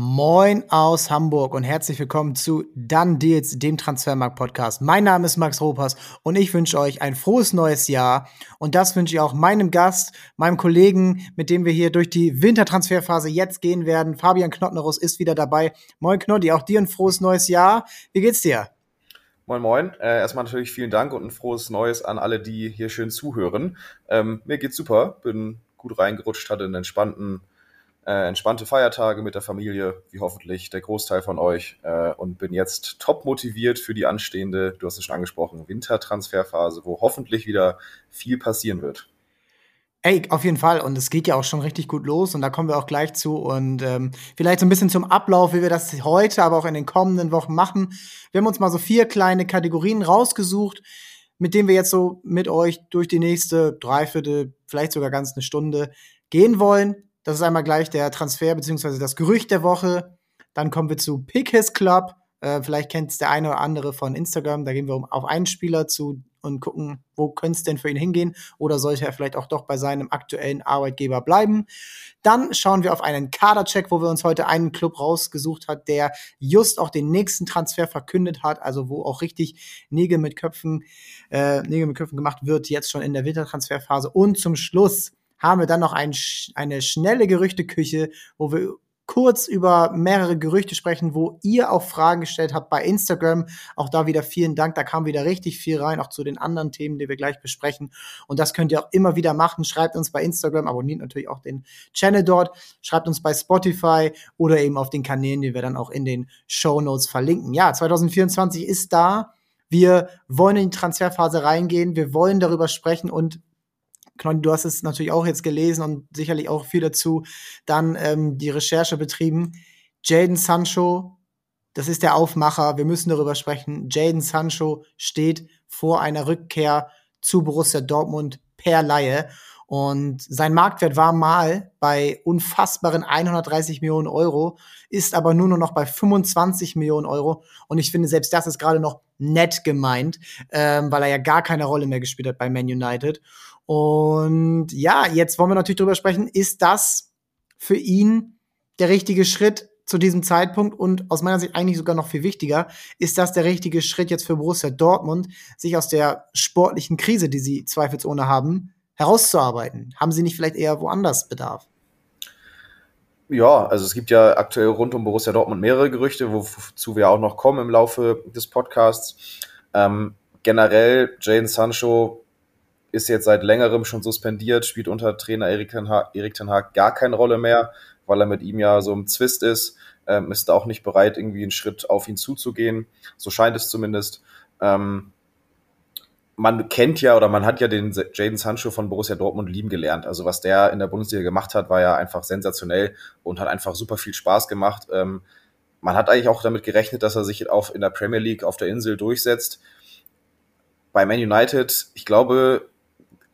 Moin aus Hamburg und herzlich willkommen zu Dann Deals, dem Transfermarkt-Podcast. Mein Name ist Max Ropas und ich wünsche euch ein frohes neues Jahr. Und das wünsche ich auch meinem Gast, meinem Kollegen, mit dem wir hier durch die Wintertransferphase jetzt gehen werden. Fabian Knottnerus ist wieder dabei. Moin Knotti, auch dir ein frohes neues Jahr. Wie geht's dir? Moin Moin. Äh, erstmal natürlich vielen Dank und ein frohes Neues an alle, die hier schön zuhören. Ähm, mir geht's super, bin gut reingerutscht, hatte einen entspannten äh, entspannte Feiertage mit der Familie, wie hoffentlich der Großteil von euch, äh, und bin jetzt top motiviert für die anstehende, du hast es schon angesprochen, Wintertransferphase, wo hoffentlich wieder viel passieren wird. Ey, auf jeden Fall. Und es geht ja auch schon richtig gut los und da kommen wir auch gleich zu. Und ähm, vielleicht so ein bisschen zum Ablauf, wie wir das heute, aber auch in den kommenden Wochen machen. Wir haben uns mal so vier kleine Kategorien rausgesucht, mit denen wir jetzt so mit euch durch die nächste Dreiviertel, vielleicht sogar ganz eine Stunde gehen wollen. Das ist einmal gleich der Transfer bzw. das Gerücht der Woche. Dann kommen wir zu Pick His Club. Äh, vielleicht kennt es der eine oder andere von Instagram. Da gehen wir auf einen Spieler zu und gucken, wo könnte es denn für ihn hingehen oder sollte er vielleicht auch doch bei seinem aktuellen Arbeitgeber bleiben. Dann schauen wir auf einen Kadercheck, wo wir uns heute einen Club rausgesucht hat, der just auch den nächsten Transfer verkündet hat, also wo auch richtig Nägel mit Köpfen, äh, Nägel mit Köpfen gemacht wird, jetzt schon in der Wintertransferphase. Und zum Schluss haben wir dann noch ein, eine schnelle Gerüchteküche, wo wir kurz über mehrere Gerüchte sprechen, wo ihr auch Fragen gestellt habt bei Instagram. Auch da wieder vielen Dank. Da kam wieder richtig viel rein, auch zu den anderen Themen, die wir gleich besprechen. Und das könnt ihr auch immer wieder machen. Schreibt uns bei Instagram, abonniert natürlich auch den Channel dort. Schreibt uns bei Spotify oder eben auf den Kanälen, die wir dann auch in den Show Notes verlinken. Ja, 2024 ist da. Wir wollen in die Transferphase reingehen. Wir wollen darüber sprechen und Knossi, du hast es natürlich auch jetzt gelesen und sicherlich auch viel dazu dann ähm, die Recherche betrieben. Jaden Sancho, das ist der Aufmacher, wir müssen darüber sprechen. Jaden Sancho steht vor einer Rückkehr zu Borussia Dortmund per Laie. Und sein Marktwert war mal bei unfassbaren 130 Millionen Euro, ist aber nur noch bei 25 Millionen Euro. Und ich finde, selbst das ist gerade noch nett gemeint, ähm, weil er ja gar keine Rolle mehr gespielt hat bei Man United. Und ja, jetzt wollen wir natürlich drüber sprechen, ist das für ihn der richtige Schritt zu diesem Zeitpunkt und aus meiner Sicht eigentlich sogar noch viel wichtiger, ist das der richtige Schritt jetzt für Borussia Dortmund, sich aus der sportlichen Krise, die sie zweifelsohne haben, herauszuarbeiten? Haben sie nicht vielleicht eher woanders Bedarf? Ja, also es gibt ja aktuell rund um Borussia Dortmund mehrere Gerüchte, wozu wir auch noch kommen im Laufe des Podcasts. Ähm, generell, Jane Sancho ist jetzt seit längerem schon suspendiert, spielt unter Trainer Erik Ten Erik Ten Hag gar keine Rolle mehr, weil er mit ihm ja so im Zwist ist, ähm, ist auch nicht bereit, irgendwie einen Schritt auf ihn zuzugehen. So scheint es zumindest. Ähm, man kennt ja oder man hat ja den Jaden Sancho von Borussia Dortmund lieben gelernt. Also was der in der Bundesliga gemacht hat, war ja einfach sensationell und hat einfach super viel Spaß gemacht. Ähm, man hat eigentlich auch damit gerechnet, dass er sich auf, in der Premier League auf der Insel durchsetzt. Bei Man United, ich glaube,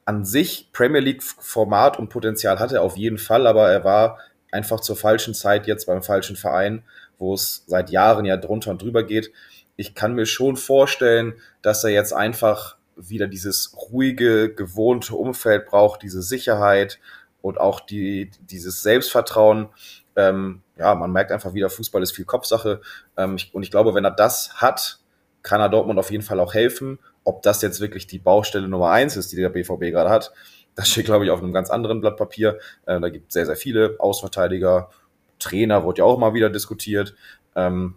an sich Premier League Format und Potenzial hatte er auf jeden Fall, aber er war einfach zur falschen Zeit jetzt beim falschen Verein, wo es seit Jahren ja drunter und drüber geht. Ich kann mir schon vorstellen, dass er jetzt einfach wieder dieses ruhige, gewohnte Umfeld braucht, diese Sicherheit und auch die, dieses Selbstvertrauen. Ähm, ja, man merkt einfach wieder, Fußball ist viel Kopfsache. Ähm, ich, und ich glaube, wenn er das hat, kann er Dortmund auf jeden Fall auch helfen. Ob das jetzt wirklich die Baustelle Nummer eins ist, die der BVB gerade hat, das steht, glaube ich, auf einem ganz anderen Blatt Papier. Äh, da gibt es sehr, sehr viele Außenverteidiger. Trainer wurde ja auch mal wieder diskutiert. Ähm,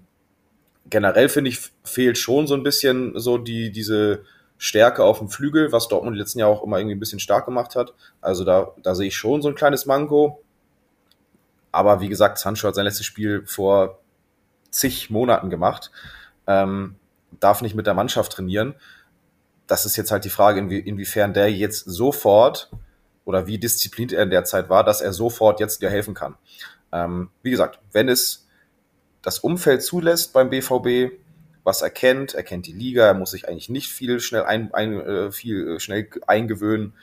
generell finde ich, fehlt schon so ein bisschen so die, diese Stärke auf dem Flügel, was Dortmund letzten Jahr auch immer irgendwie ein bisschen stark gemacht hat. Also da, da sehe ich schon so ein kleines Manko. Aber wie gesagt, Sancho hat sein letztes Spiel vor zig Monaten gemacht. Ähm, darf nicht mit der Mannschaft trainieren. Das ist jetzt halt die Frage, inwie, inwiefern der jetzt sofort oder wie diszipliniert er in der Zeit war, dass er sofort jetzt dir helfen kann. Ähm, wie gesagt, wenn es das Umfeld zulässt beim BVB, was er kennt, er kennt die Liga, er muss sich eigentlich nicht viel schnell ein, ein äh, viel äh, schnell eingewöhnen.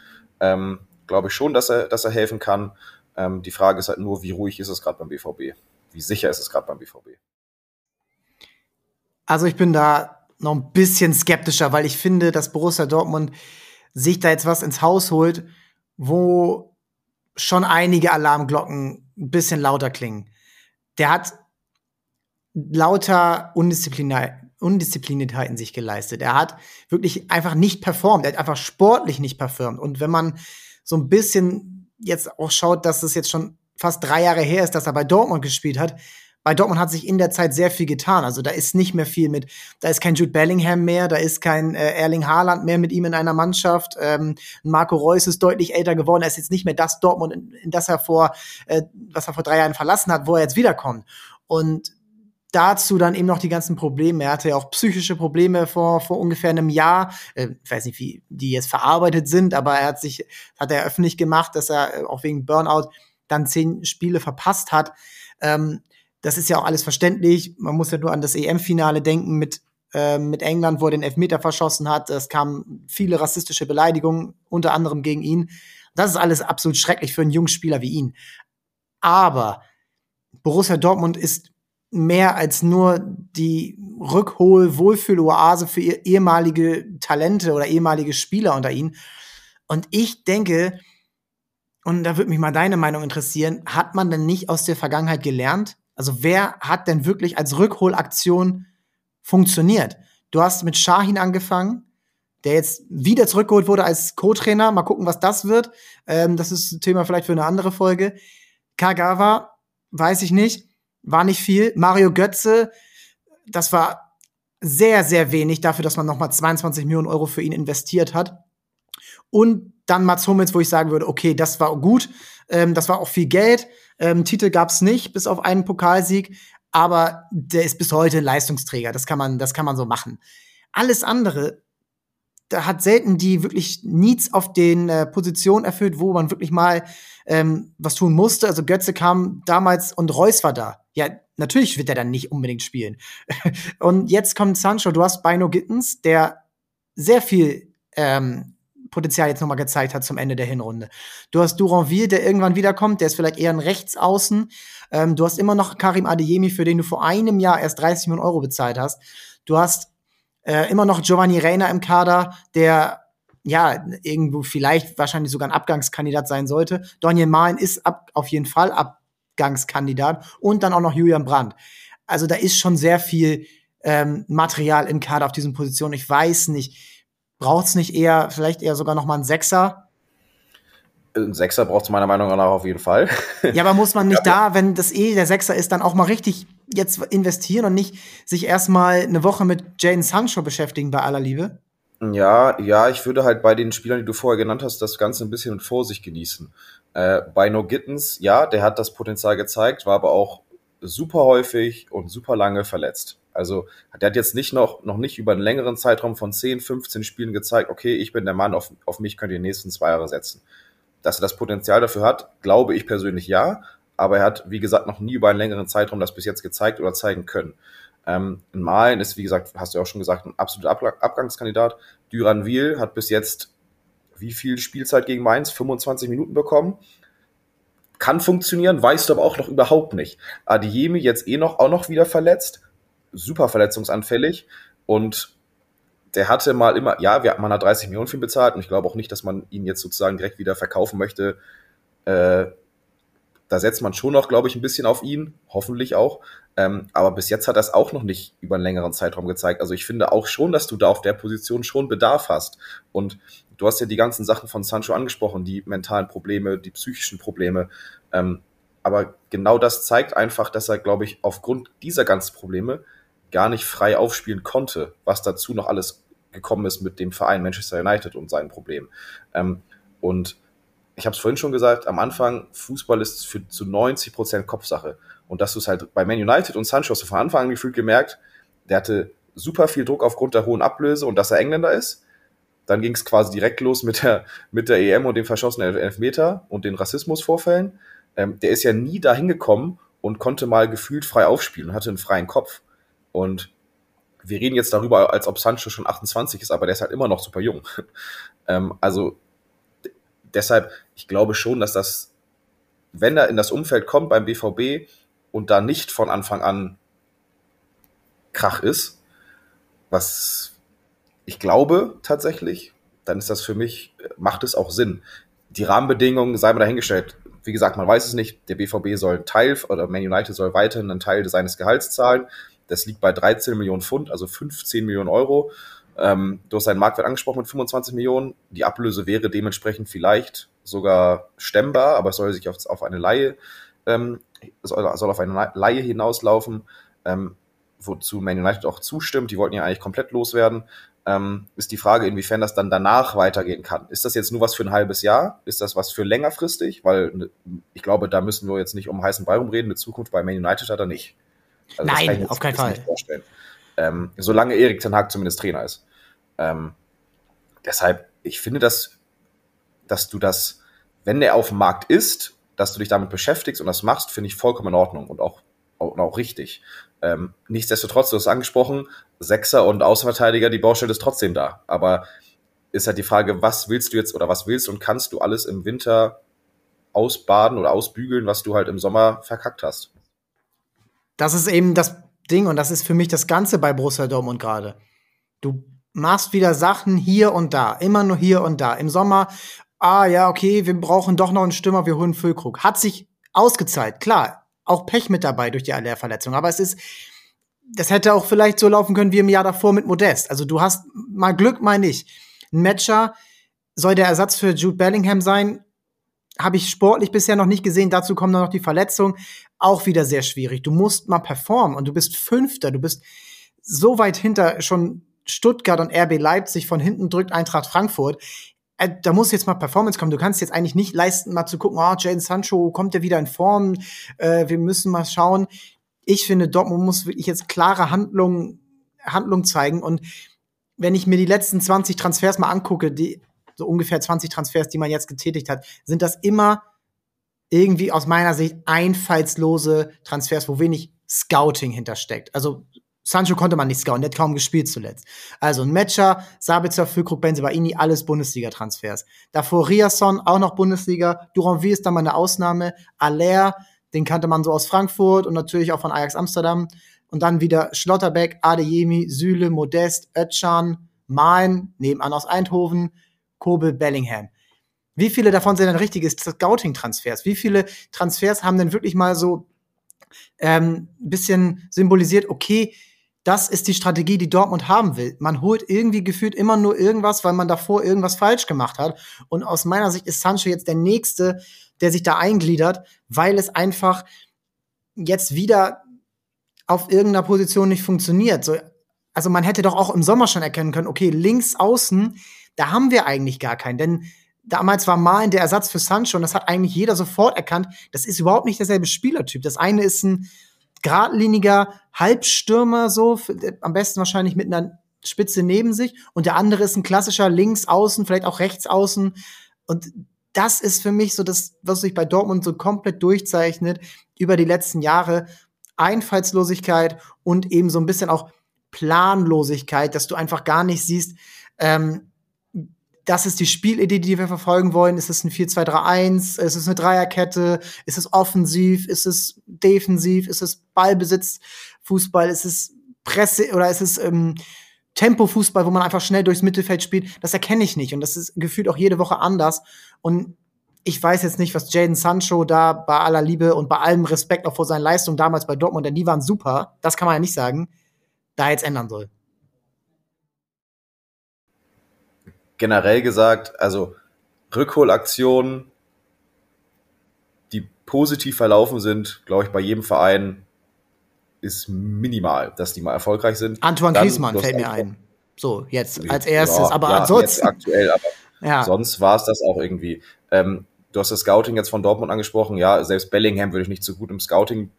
Ähm, Glaube ich schon, dass er, dass er helfen kann. Ähm, die Frage ist halt nur, wie ruhig ist es gerade beim BVB? Wie sicher ist es gerade beim BVB? Also ich bin da noch ein bisschen skeptischer, weil ich finde, dass Borussia Dortmund sich da jetzt was ins Haus holt, wo schon einige Alarmglocken ein bisschen lauter klingen. Der hat lauter Undiszipliniertheiten sich geleistet. Er hat wirklich einfach nicht performt. Er hat einfach sportlich nicht performt. Und wenn man so ein bisschen jetzt auch schaut, dass es jetzt schon fast drei Jahre her ist, dass er bei Dortmund gespielt hat, bei Dortmund hat sich in der Zeit sehr viel getan. Also da ist nicht mehr viel mit, da ist kein Jude Bellingham mehr, da ist kein äh, Erling Haaland mehr mit ihm in einer Mannschaft. Ähm, Marco Reus ist deutlich älter geworden. Er ist jetzt nicht mehr das Dortmund, in, in das er vor, äh, was er vor drei Jahren verlassen hat, wo er jetzt wiederkommt. Und dazu dann eben noch die ganzen Probleme. Er hatte ja auch psychische Probleme vor, vor ungefähr einem Jahr. Äh, ich weiß nicht, wie die jetzt verarbeitet sind, aber er hat sich, hat er öffentlich gemacht, dass er äh, auch wegen Burnout dann zehn Spiele verpasst hat. Ähm, das ist ja auch alles verständlich. Man muss ja nur an das EM-Finale denken mit, äh, mit England, wo er den Elfmeter verschossen hat. Es kamen viele rassistische Beleidigungen, unter anderem gegen ihn. Das ist alles absolut schrecklich für einen jungen Spieler wie ihn. Aber Borussia Dortmund ist mehr als nur die Rückhol-Wohlfühl-Oase für ehemalige Talente oder ehemalige Spieler unter ihnen. Und ich denke, und da würde mich mal deine Meinung interessieren, hat man denn nicht aus der Vergangenheit gelernt? Also wer hat denn wirklich als Rückholaktion funktioniert? Du hast mit Shahin angefangen, der jetzt wieder zurückgeholt wurde als Co-Trainer. Mal gucken, was das wird. Ähm, das ist ein Thema vielleicht für eine andere Folge. Kagawa, weiß ich nicht, war nicht viel. Mario Götze, das war sehr, sehr wenig dafür, dass man nochmal 22 Millionen Euro für ihn investiert hat. Und dann Mats Hummels, wo ich sagen würde, okay, das war gut, ähm, das war auch viel Geld. Ähm, Titel gab's nicht, bis auf einen Pokalsieg, aber der ist bis heute Leistungsträger. Das kann man, das kann man so machen. Alles andere, da hat selten die wirklich Needs auf den äh, Positionen erfüllt, wo man wirklich mal ähm, was tun musste. Also Götze kam damals und Reus war da. Ja, natürlich wird er dann nicht unbedingt spielen. und jetzt kommt Sancho. Du hast Bino Gittens, der sehr viel ähm, Potenzial jetzt nochmal gezeigt hat zum Ende der Hinrunde. Du hast Duranville, der irgendwann wiederkommt, der ist vielleicht eher ein Rechtsaußen. Ähm, du hast immer noch Karim Adeyemi, für den du vor einem Jahr erst 30 Millionen Euro bezahlt hast. Du hast äh, immer noch Giovanni Reina im Kader, der ja, irgendwo vielleicht wahrscheinlich sogar ein Abgangskandidat sein sollte. Daniel Mahlen ist ab, auf jeden Fall Abgangskandidat und dann auch noch Julian Brandt. Also da ist schon sehr viel ähm, Material im Kader auf diesen Positionen. Ich weiß nicht, Braucht es nicht eher, vielleicht eher sogar noch mal einen Sechser? Ein Sechser braucht es meiner Meinung nach auf jeden Fall. Ja, aber muss man nicht ja, da, wenn das eh der Sechser ist, dann auch mal richtig jetzt investieren und nicht sich erstmal eine Woche mit Jaden Sancho beschäftigen bei aller Liebe? Ja, ja, ich würde halt bei den Spielern, die du vorher genannt hast, das Ganze ein bisschen mit Vorsicht genießen. Äh, bei No Gittens, ja, der hat das Potenzial gezeigt, war aber auch super häufig und super lange verletzt. Also der hat jetzt nicht noch, noch nicht über einen längeren Zeitraum von 10, 15 Spielen gezeigt, okay, ich bin der Mann, auf, auf mich könnt ihr die nächsten zwei Jahre setzen. Dass er das Potenzial dafür hat, glaube ich persönlich ja, aber er hat, wie gesagt, noch nie über einen längeren Zeitraum das bis jetzt gezeigt oder zeigen können. Ähm, Malen ist, wie gesagt, hast du ja auch schon gesagt, ein absoluter Ab Abgangskandidat. Duranville hat bis jetzt wie viel Spielzeit gegen Mainz? 25 Minuten bekommen. Kann funktionieren, weißt du aber auch noch überhaupt nicht. Adiemi jetzt eh noch, auch noch wieder verletzt super verletzungsanfällig und der hatte mal immer, ja, wir, man hat 30 Millionen für ihn bezahlt und ich glaube auch nicht, dass man ihn jetzt sozusagen direkt wieder verkaufen möchte. Äh, da setzt man schon noch, glaube ich, ein bisschen auf ihn, hoffentlich auch. Ähm, aber bis jetzt hat es auch noch nicht über einen längeren Zeitraum gezeigt. Also ich finde auch schon, dass du da auf der Position schon Bedarf hast. Und du hast ja die ganzen Sachen von Sancho angesprochen, die mentalen Probleme, die psychischen Probleme. Ähm, aber genau das zeigt einfach, dass er, glaube ich, aufgrund dieser ganzen Probleme gar nicht frei aufspielen konnte, was dazu noch alles gekommen ist mit dem Verein Manchester United und seinen Problemen. Ähm, und ich habe es vorhin schon gesagt, am Anfang, Fußball ist für zu 90 Prozent Kopfsache. Und dass du es halt bei Man United und Sancho hast du von Anfang an gefühlt gemerkt, der hatte super viel Druck aufgrund der hohen Ablöse und dass er Engländer ist. Dann ging es quasi direkt los mit der, mit der EM und dem verschossenen Elfmeter und den Rassismusvorfällen. Ähm, der ist ja nie dahin gekommen und konnte mal gefühlt frei aufspielen und hatte einen freien Kopf. Und wir reden jetzt darüber, als ob Sancho schon 28 ist, aber der ist halt immer noch super jung. ähm, also deshalb, ich glaube schon, dass das, wenn er in das Umfeld kommt beim BVB und da nicht von Anfang an Krach ist, was ich glaube tatsächlich, dann ist das für mich, macht es auch Sinn. Die Rahmenbedingungen sei mal dahingestellt. Wie gesagt, man weiß es nicht. Der BVB soll einen Teil oder Man United soll weiterhin einen Teil seines Gehalts zahlen Das liegt bei 13 Millionen Pfund, also 15 Millionen Euro. Ähm, du hast seinen Marktwert angesprochen mit 25 Millionen. Die Ablöse wäre dementsprechend vielleicht sogar stemmbar, aber es soll sich auf, auf eine Laie, ähm, soll, soll auf eine Laie hinauslaufen, ähm, wozu Man United auch zustimmt. Die wollten ja eigentlich komplett loswerden. Ähm, ist die Frage, inwiefern das dann danach weitergehen kann. Ist das jetzt nur was für ein halbes Jahr? Ist das was für längerfristig? Weil ne, ich glaube, da müssen wir jetzt nicht um heißen Brei rumreden. Eine Zukunft bei Man United hat er nicht. Also Nein, auf keinen Fall. Ähm, solange Erik Ten Hag zumindest Trainer ist. Ähm, deshalb, ich finde, dass, dass du das, wenn der auf dem Markt ist, dass du dich damit beschäftigst und das machst, finde ich vollkommen in Ordnung und auch, auch, auch richtig. Ähm, nichtsdestotrotz, du hast angesprochen, Sechser und Außenverteidiger, die Baustelle ist trotzdem da. Aber ist halt die Frage, was willst du jetzt oder was willst und kannst du alles im Winter ausbaden oder ausbügeln, was du halt im Sommer verkackt hast? Das ist eben das Ding und das ist für mich das Ganze bei Borussia Dortmund gerade. Du machst wieder Sachen hier und da, immer nur hier und da. Im Sommer, ah ja, okay, wir brauchen doch noch einen Stürmer, wir holen Füllkrug. Hat sich ausgezahlt, klar auch Pech mit dabei durch die Allerverletzung. Aber es ist, das hätte auch vielleicht so laufen können wie im Jahr davor mit Modest. Also du hast mal Glück, meine ich. Ein Matcher soll der Ersatz für Jude Bellingham sein. Habe ich sportlich bisher noch nicht gesehen. Dazu kommt noch die Verletzung. Auch wieder sehr schwierig. Du musst mal performen und du bist Fünfter. Du bist so weit hinter schon Stuttgart und RB Leipzig. Von hinten drückt Eintracht Frankfurt. Äh, da muss jetzt mal Performance kommen. Du kannst jetzt eigentlich nicht leisten, mal zu gucken, oh, Jaden Sancho, kommt er wieder in Form? Äh, wir müssen mal schauen. Ich finde, Dortmund muss wirklich jetzt klare Handlungen Handlung zeigen. Und wenn ich mir die letzten 20 Transfers mal angucke, die so ungefähr 20 Transfers, die man jetzt getätigt hat, sind das immer irgendwie aus meiner Sicht einfallslose Transfers, wo wenig Scouting hintersteckt. Also Sancho konnte man nicht scouten, der hat kaum gespielt zuletzt. Also ein Matcher, Sabitzer, Füllkrug, Benzebaini, alles Bundesliga-Transfers. Davor Riasson, auch noch Bundesliga. Duranville ist da mal eine Ausnahme. Aller, den kannte man so aus Frankfurt und natürlich auch von Ajax Amsterdam. Und dann wieder Schlotterbeck, Adeyemi, Süle, Modest, Ötchan, Main, nebenan aus Eindhoven, Kobel, Bellingham. Wie viele davon sind denn richtige Scouting-Transfers? Wie viele Transfers haben denn wirklich mal so ähm, bisschen symbolisiert, okay, das ist die Strategie, die Dortmund haben will. Man holt irgendwie gefühlt immer nur irgendwas, weil man davor irgendwas falsch gemacht hat. Und aus meiner Sicht ist Sancho jetzt der Nächste, der sich da eingliedert, weil es einfach jetzt wieder auf irgendeiner Position nicht funktioniert. So, also man hätte doch auch im Sommer schon erkennen können, okay, links außen, da haben wir eigentlich gar keinen. Denn damals war Malen der Ersatz für Sancho und das hat eigentlich jeder sofort erkannt. Das ist überhaupt nicht derselbe Spielertyp. Das eine ist ein geradliniger Halbstürmer, so, am besten wahrscheinlich mit einer Spitze neben sich. Und der andere ist ein klassischer Linksaußen, vielleicht auch Rechtsaußen. Und das ist für mich so das, was sich bei Dortmund so komplett durchzeichnet über die letzten Jahre. Einfallslosigkeit und eben so ein bisschen auch Planlosigkeit, dass du einfach gar nicht siehst, ähm, das ist die Spielidee, die wir verfolgen wollen. Ist es ein 4-2-3-1? Ist es eine Dreierkette? Ist es offensiv? Ist es defensiv? Ist es Ballbesitz, Fußball? Ist es Presse oder ist es ähm, Tempo-Fußball, wo man einfach schnell durchs Mittelfeld spielt? Das erkenne ich nicht. Und das ist gefühlt auch jede Woche anders. Und ich weiß jetzt nicht, was Jaden Sancho da bei aller Liebe und bei allem Respekt auch vor seinen Leistungen damals bei Dortmund, denn die waren super, das kann man ja nicht sagen, da jetzt ändern soll. Generell gesagt, also Rückholaktionen, die positiv verlaufen sind, glaube ich, bei jedem Verein ist minimal, dass die mal erfolgreich sind. Antoine Griezmann fällt mir ein. So, jetzt als erstes, ja, aber ja, ansonsten. aktuell, aber ja. sonst war es das auch irgendwie. Ähm, du hast das Scouting jetzt von Dortmund angesprochen. Ja, selbst Bellingham würde ich nicht so gut im Scouting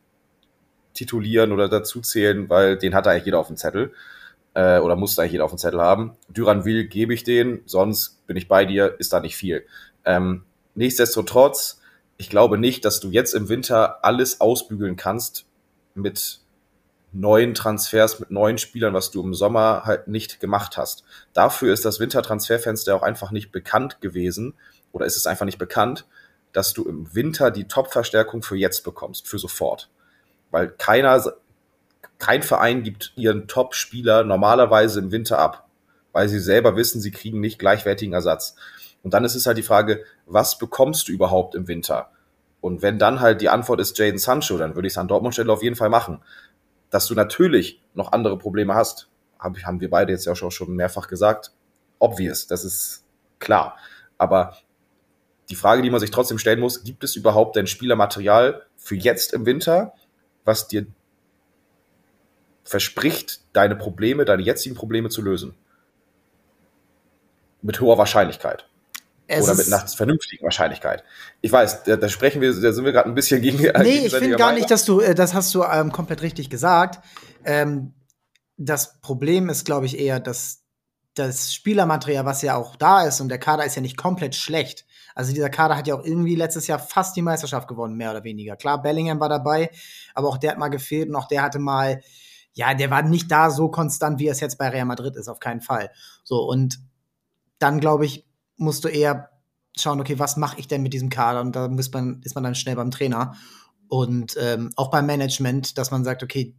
titulieren oder dazuzählen, weil den hat eigentlich jeder auf dem Zettel äh, oder muss da jeder auf dem Zettel haben. Duran will, gebe ich den, sonst bin ich bei dir, ist da nicht viel. Ähm, nichtsdestotrotz, ich glaube nicht, dass du jetzt im Winter alles ausbügeln kannst mit neuen Transfers, mit neuen Spielern, was du im Sommer halt nicht gemacht hast. Dafür ist das Wintertransferfenster auch einfach nicht bekannt gewesen oder ist es einfach nicht bekannt, dass du im Winter die Top-Verstärkung für jetzt bekommst, für sofort. Weil keiner kein Verein gibt ihren Top-Spieler normalerweise im Winter ab, weil sie selber wissen, sie kriegen nicht gleichwertigen Ersatz. Und dann ist es halt die Frage, was bekommst du überhaupt im Winter? Und wenn dann halt die Antwort ist Jaden Sancho, dann würde ich es an Dortmund Stelle auf jeden Fall machen. dass du natürlich noch andere Probleme hast. Haben wir beide jetzt ja auch schon mehrfach gesagt. Obvious, das ist klar. Aber die Frage, die man sich trotzdem stellen muss, gibt es überhaupt denn Spielermaterial für jetzt im Winter, was dir verspricht, deine Probleme, deine jetzigen Probleme zu lösen? Mit hoher Wahrscheinlichkeit. Es Oder mit einer vernünftigen Wahrscheinlichkeit. Ich weiß, da, da sprechen wir, da sind wir gerade ein bisschen gegen. Nee, ich finde gar nicht, dass du, äh, das hast du ähm, komplett richtig gesagt. Ähm, das Problem ist, glaube ich, eher, dass das Spielermaterial, was ja auch da ist, und der Kader ist ja nicht komplett schlecht. Also dieser Kader hat ja auch irgendwie letztes Jahr fast die Meisterschaft gewonnen, mehr oder weniger. Klar, Bellingham war dabei, aber auch der hat mal gefehlt und auch der hatte mal, ja, der war nicht da so konstant, wie es jetzt bei Real Madrid ist, auf keinen Fall. So, und dann, glaube ich, musst du eher schauen, okay, was mache ich denn mit diesem Kader? Und da muss man, ist man dann schnell beim Trainer. Und ähm, auch beim Management, dass man sagt, okay,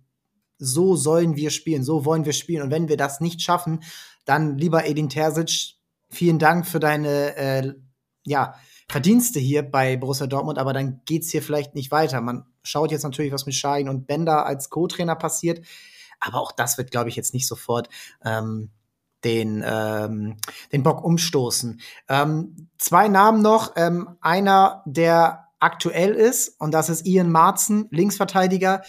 so sollen wir spielen, so wollen wir spielen. Und wenn wir das nicht schaffen, dann lieber Edin Terzic, vielen Dank für deine äh, ja, Verdienste hier bei Borussia Dortmund, aber dann geht's hier vielleicht nicht weiter. Man schaut jetzt natürlich, was mit Schein und Bender als Co-Trainer passiert, aber auch das wird, glaube ich, jetzt nicht sofort ähm, den, ähm, den Bock umstoßen. Ähm, zwei Namen noch. Ähm, einer, der aktuell ist, und das ist Ian Marzen, Linksverteidiger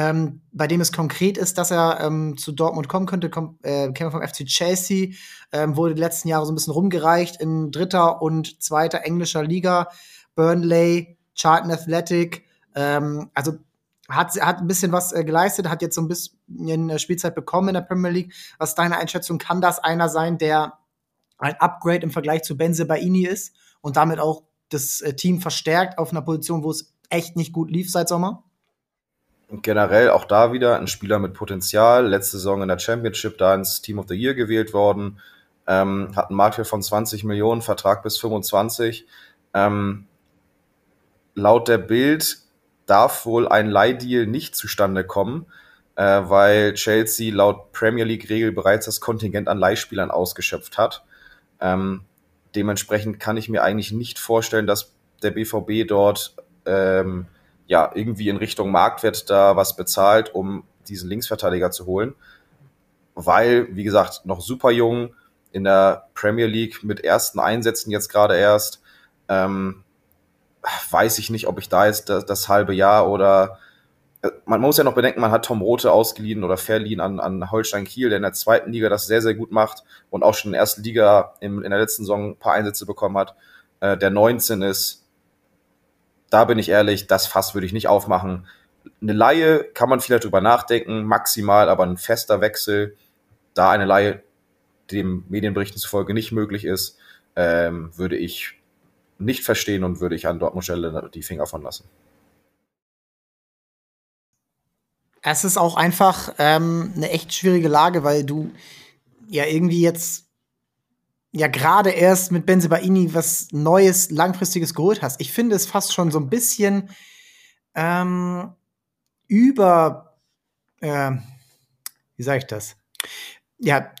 ähm, bei dem es konkret ist, dass er ähm, zu Dortmund kommen könnte, komm, äh, käme vom FC Chelsea, ähm, wurde die letzten Jahre so ein bisschen rumgereicht in dritter und zweiter englischer Liga, Burnley, Charlton Athletic, ähm, also hat, hat ein bisschen was äh, geleistet, hat jetzt so ein bisschen Spielzeit bekommen in der Premier League. Was ist deine Einschätzung? Kann das einer sein, der ein Upgrade im Vergleich zu Benze Baini ist und damit auch das äh, Team verstärkt auf einer Position, wo es echt nicht gut lief seit Sommer? Generell auch da wieder ein Spieler mit Potenzial. Letzte Saison in der Championship da ins Team of the Year gewählt worden. Ähm, hat einen Marktwert von 20 Millionen, Vertrag bis 25. Ähm, laut der Bild darf wohl ein Leihdeal nicht zustande kommen, äh, weil Chelsea laut Premier League-Regel bereits das Kontingent an Leihspielern ausgeschöpft hat. Ähm, dementsprechend kann ich mir eigentlich nicht vorstellen, dass der BVB dort ähm, ja, irgendwie in Richtung Marktwert da was bezahlt, um diesen Linksverteidiger zu holen. Weil, wie gesagt, noch super jung in der Premier League mit ersten Einsätzen jetzt gerade erst. Ähm, weiß ich nicht, ob ich da jetzt das, das, halbe Jahr oder äh, man muss ja noch bedenken, man hat Tom Rote ausgeliehen oder verliehen an, an Holstein Kiel, der in der zweiten Liga das sehr, sehr gut macht und auch schon in der ersten Liga im, in der letzten Saison ein paar Einsätze bekommen hat, äh, der 19 ist da bin ich ehrlich, das Fass würde ich nicht aufmachen. Eine Laie kann man vielleicht drüber nachdenken, maximal, aber ein fester Wechsel, da eine Laie dem Medienberichten zufolge nicht möglich ist, ähm, würde ich nicht verstehen und würde ich an Dortmund Stelle die Finger von lassen. Es ist auch einfach ähm, eine echt schwierige Lage, weil du ja irgendwie jetzt ja gerade erst mit Benzebaini was Neues, Langfristiges geholt hast. Ich finde es fast schon so ein bisschen ähm, über, äh, wie sage ich das? Ja,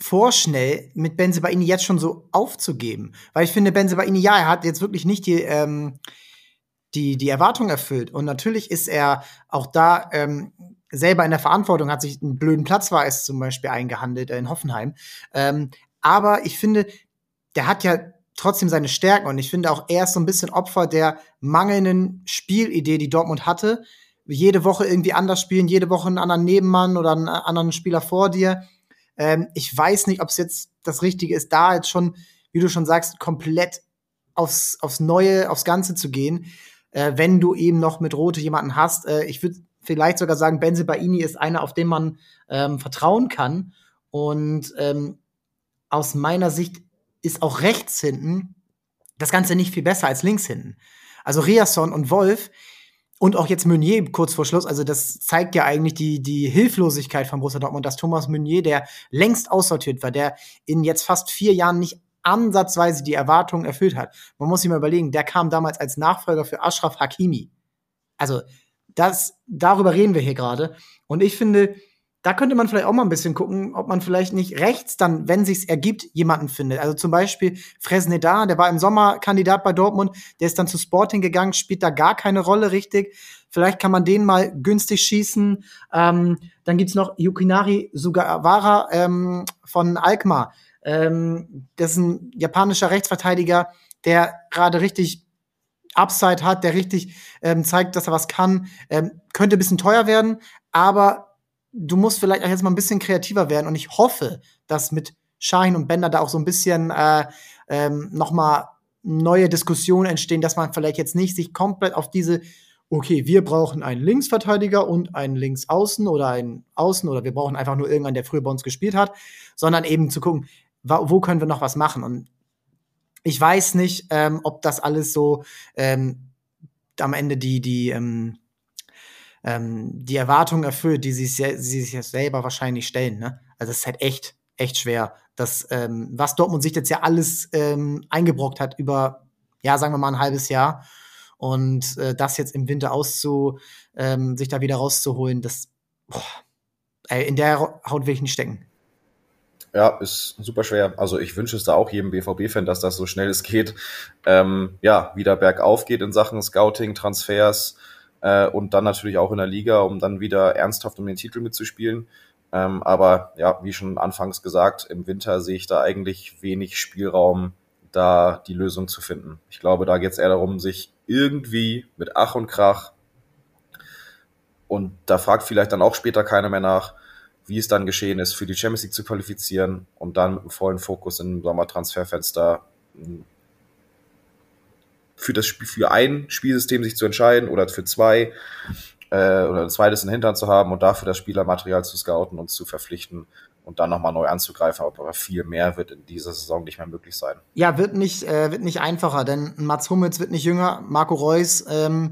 vorschnell mit Benzebaini jetzt schon so aufzugeben. Weil ich finde, Benzebaini, ja, er hat jetzt wirklich nicht die, ähm, die, die Erwartung erfüllt. Und natürlich ist er auch da ähm, selber in der Verantwortung, hat sich einen blöden Platzweis zum Beispiel eingehandelt äh, in Hoffenheim. Ähm, aber ich finde, der hat ja trotzdem seine Stärken und ich finde auch er ist so ein bisschen Opfer der mangelnden Spielidee, die Dortmund hatte. Jede Woche irgendwie anders spielen, jede Woche einen anderen Nebenmann oder einen anderen Spieler vor dir. Ähm, ich weiß nicht, ob es jetzt das Richtige ist, da jetzt schon, wie du schon sagst, komplett aufs, aufs Neue, aufs Ganze zu gehen, äh, wenn du eben noch mit Rote jemanden hast. Äh, ich würde vielleicht sogar sagen, Benze Baini ist einer, auf den man ähm, vertrauen kann. Und ähm, aus meiner Sicht ist auch rechts hinten das Ganze nicht viel besser als links hinten. Also Riasson und Wolf und auch jetzt Meunier kurz vor Schluss, also das zeigt ja eigentlich die, die Hilflosigkeit von Borussia Dortmund, dass Thomas Meunier, der längst aussortiert war, der in jetzt fast vier Jahren nicht ansatzweise die Erwartungen erfüllt hat. Man muss sich mal überlegen, der kam damals als Nachfolger für Ashraf Hakimi. Also, das, darüber reden wir hier gerade. Und ich finde, da könnte man vielleicht auch mal ein bisschen gucken, ob man vielleicht nicht rechts dann, wenn sich's ergibt, jemanden findet. Also zum Beispiel Fresneda, der war im Sommer Kandidat bei Dortmund, der ist dann zu Sporting gegangen, spielt da gar keine Rolle richtig. Vielleicht kann man den mal günstig schießen. Ähm, dann gibt's noch Yukinari Sugawara ähm, von Alkmaar. Ähm, das ist ein japanischer Rechtsverteidiger, der gerade richtig Upside hat, der richtig ähm, zeigt, dass er was kann. Ähm, könnte ein bisschen teuer werden, aber du musst vielleicht auch jetzt mal ein bisschen kreativer werden. Und ich hoffe, dass mit Shahin und Bender da auch so ein bisschen äh, ähm, noch mal neue Diskussionen entstehen, dass man vielleicht jetzt nicht sich komplett auf diese okay, wir brauchen einen Linksverteidiger und einen Linksaußen oder einen Außen oder wir brauchen einfach nur irgendeinen, der früher bei uns gespielt hat, sondern eben zu gucken, wo können wir noch was machen? Und ich weiß nicht, ähm, ob das alles so ähm, am Ende die die ähm, ähm, die Erwartungen erfüllt, die sie, sie sich selber wahrscheinlich stellen. Ne? Also es ist halt echt, echt schwer. Das, ähm, was Dortmund sich jetzt ja alles ähm, eingebrockt hat über, ja, sagen wir mal ein halbes Jahr. Und äh, das jetzt im Winter auszu, ähm, sich da wieder rauszuholen, das, boah, ey, in der Haut will ich nicht stecken. Ja, ist super schwer. Also ich wünsche es da auch jedem BVB-Fan, dass das so schnell es geht, ähm, ja, wieder bergauf geht in Sachen Scouting, Transfers, äh, und dann natürlich auch in der Liga, um dann wieder ernsthaft um den Titel mitzuspielen. Ähm, aber ja, wie schon anfangs gesagt, im Winter sehe ich da eigentlich wenig Spielraum, da die Lösung zu finden. Ich glaube, da geht es eher darum, sich irgendwie mit Ach und Krach und da fragt vielleicht dann auch später keiner mehr nach, wie es dann geschehen ist, für die Champions League zu qualifizieren und dann mit einem vollen Fokus im Sommertransferfenster für das Spiel, für ein Spielsystem sich zu entscheiden oder für zwei äh, oder ein zweites in den Hintern zu haben und dafür das Spielermaterial zu scouten und zu verpflichten und dann nochmal neu anzugreifen. Aber viel mehr wird in dieser Saison nicht mehr möglich sein. Ja, wird nicht, äh, wird nicht einfacher, denn Mats Hummels wird nicht jünger, Marco Reus ähm,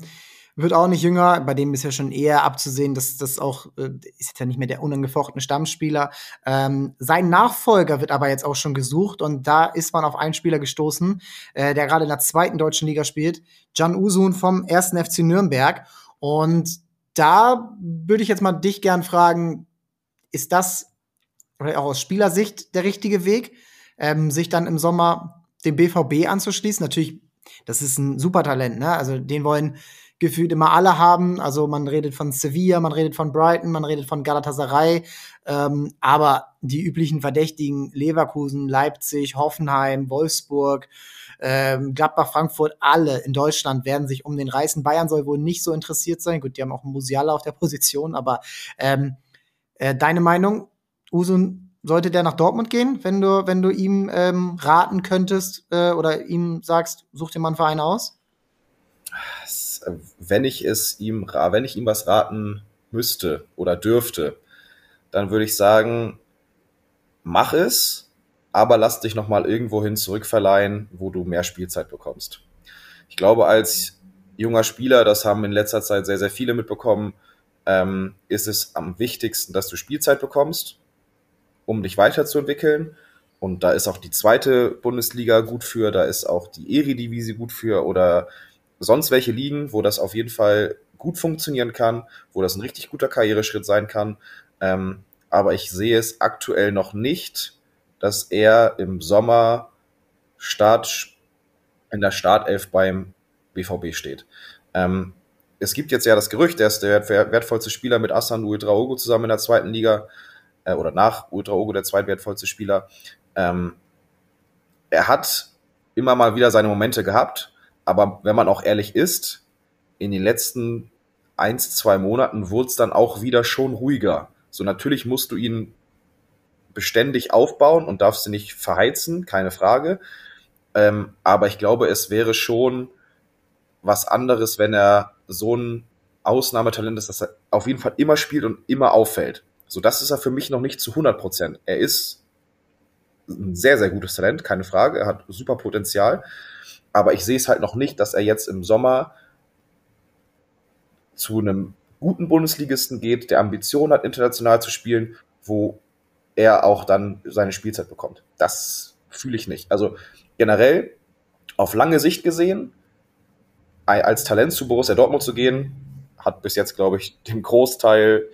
wird auch nicht jünger. Bei dem ist ja schon eher abzusehen, dass das auch äh, ist jetzt ja nicht mehr der unangefochtene Stammspieler. Ähm, sein Nachfolger wird aber jetzt auch schon gesucht und da ist man auf einen Spieler gestoßen, äh, der gerade in der zweiten deutschen Liga spielt, Can Usun vom ersten FC Nürnberg. Und da würde ich jetzt mal dich gern fragen, ist das auch aus Spielersicht der richtige Weg, ähm, sich dann im Sommer dem BVB anzuschließen? Natürlich, das ist ein Supertalent, ne? Also den wollen gefühlt immer alle haben. Also man redet von Sevilla, man redet von Brighton, man redet von Galatasaray, ähm, aber die üblichen Verdächtigen Leverkusen, Leipzig, Hoffenheim, Wolfsburg, ähm, Gladbach, Frankfurt, alle in Deutschland werden sich um den reißen. Bayern soll wohl nicht so interessiert sein. Gut, die haben auch Musiala auf der Position, aber ähm, äh, deine Meinung, Usun, sollte der nach Dortmund gehen, wenn du, wenn du ihm ähm, raten könntest äh, oder ihm sagst, such dir mal einen Verein aus? Wenn ich es ihm, wenn ich ihm was raten müsste oder dürfte, dann würde ich sagen, mach es, aber lass dich nochmal irgendwohin zurückverleihen, wo du mehr Spielzeit bekommst. Ich glaube, als junger Spieler, das haben in letzter Zeit sehr, sehr viele mitbekommen, ähm, ist es am wichtigsten, dass du Spielzeit bekommst, um dich weiterzuentwickeln. Und da ist auch die zweite Bundesliga gut für, da ist auch die Eredivisie gut für oder sonst welche liegen, wo das auf jeden Fall gut funktionieren kann, wo das ein richtig guter Karriereschritt sein kann. Ähm, aber ich sehe es aktuell noch nicht, dass er im Sommer Start, in der Startelf beim BVB steht. Ähm, es gibt jetzt ja das Gerücht, er ist der wertvollste Spieler mit Asan Uedraogo zusammen in der zweiten Liga äh, oder nach Uedraogo der zweitwertvollste Spieler. Ähm, er hat immer mal wieder seine Momente gehabt, aber wenn man auch ehrlich ist, in den letzten eins, zwei Monaten wurde es dann auch wieder schon ruhiger. So natürlich musst du ihn beständig aufbauen und darfst ihn nicht verheizen, keine Frage. Ähm, aber ich glaube, es wäre schon was anderes, wenn er so ein Ausnahmetalent ist, dass er auf jeden Fall immer spielt und immer auffällt. So, das ist er für mich noch nicht zu 100 Prozent. Er ist ein sehr, sehr gutes Talent, keine Frage. Er hat super Potenzial. Aber ich sehe es halt noch nicht, dass er jetzt im Sommer zu einem guten Bundesligisten geht, der Ambition hat, international zu spielen, wo er auch dann seine Spielzeit bekommt. Das fühle ich nicht. Also generell auf lange Sicht gesehen, als Talent zu Borussia Dortmund zu gehen, hat bis jetzt, glaube ich, dem Großteil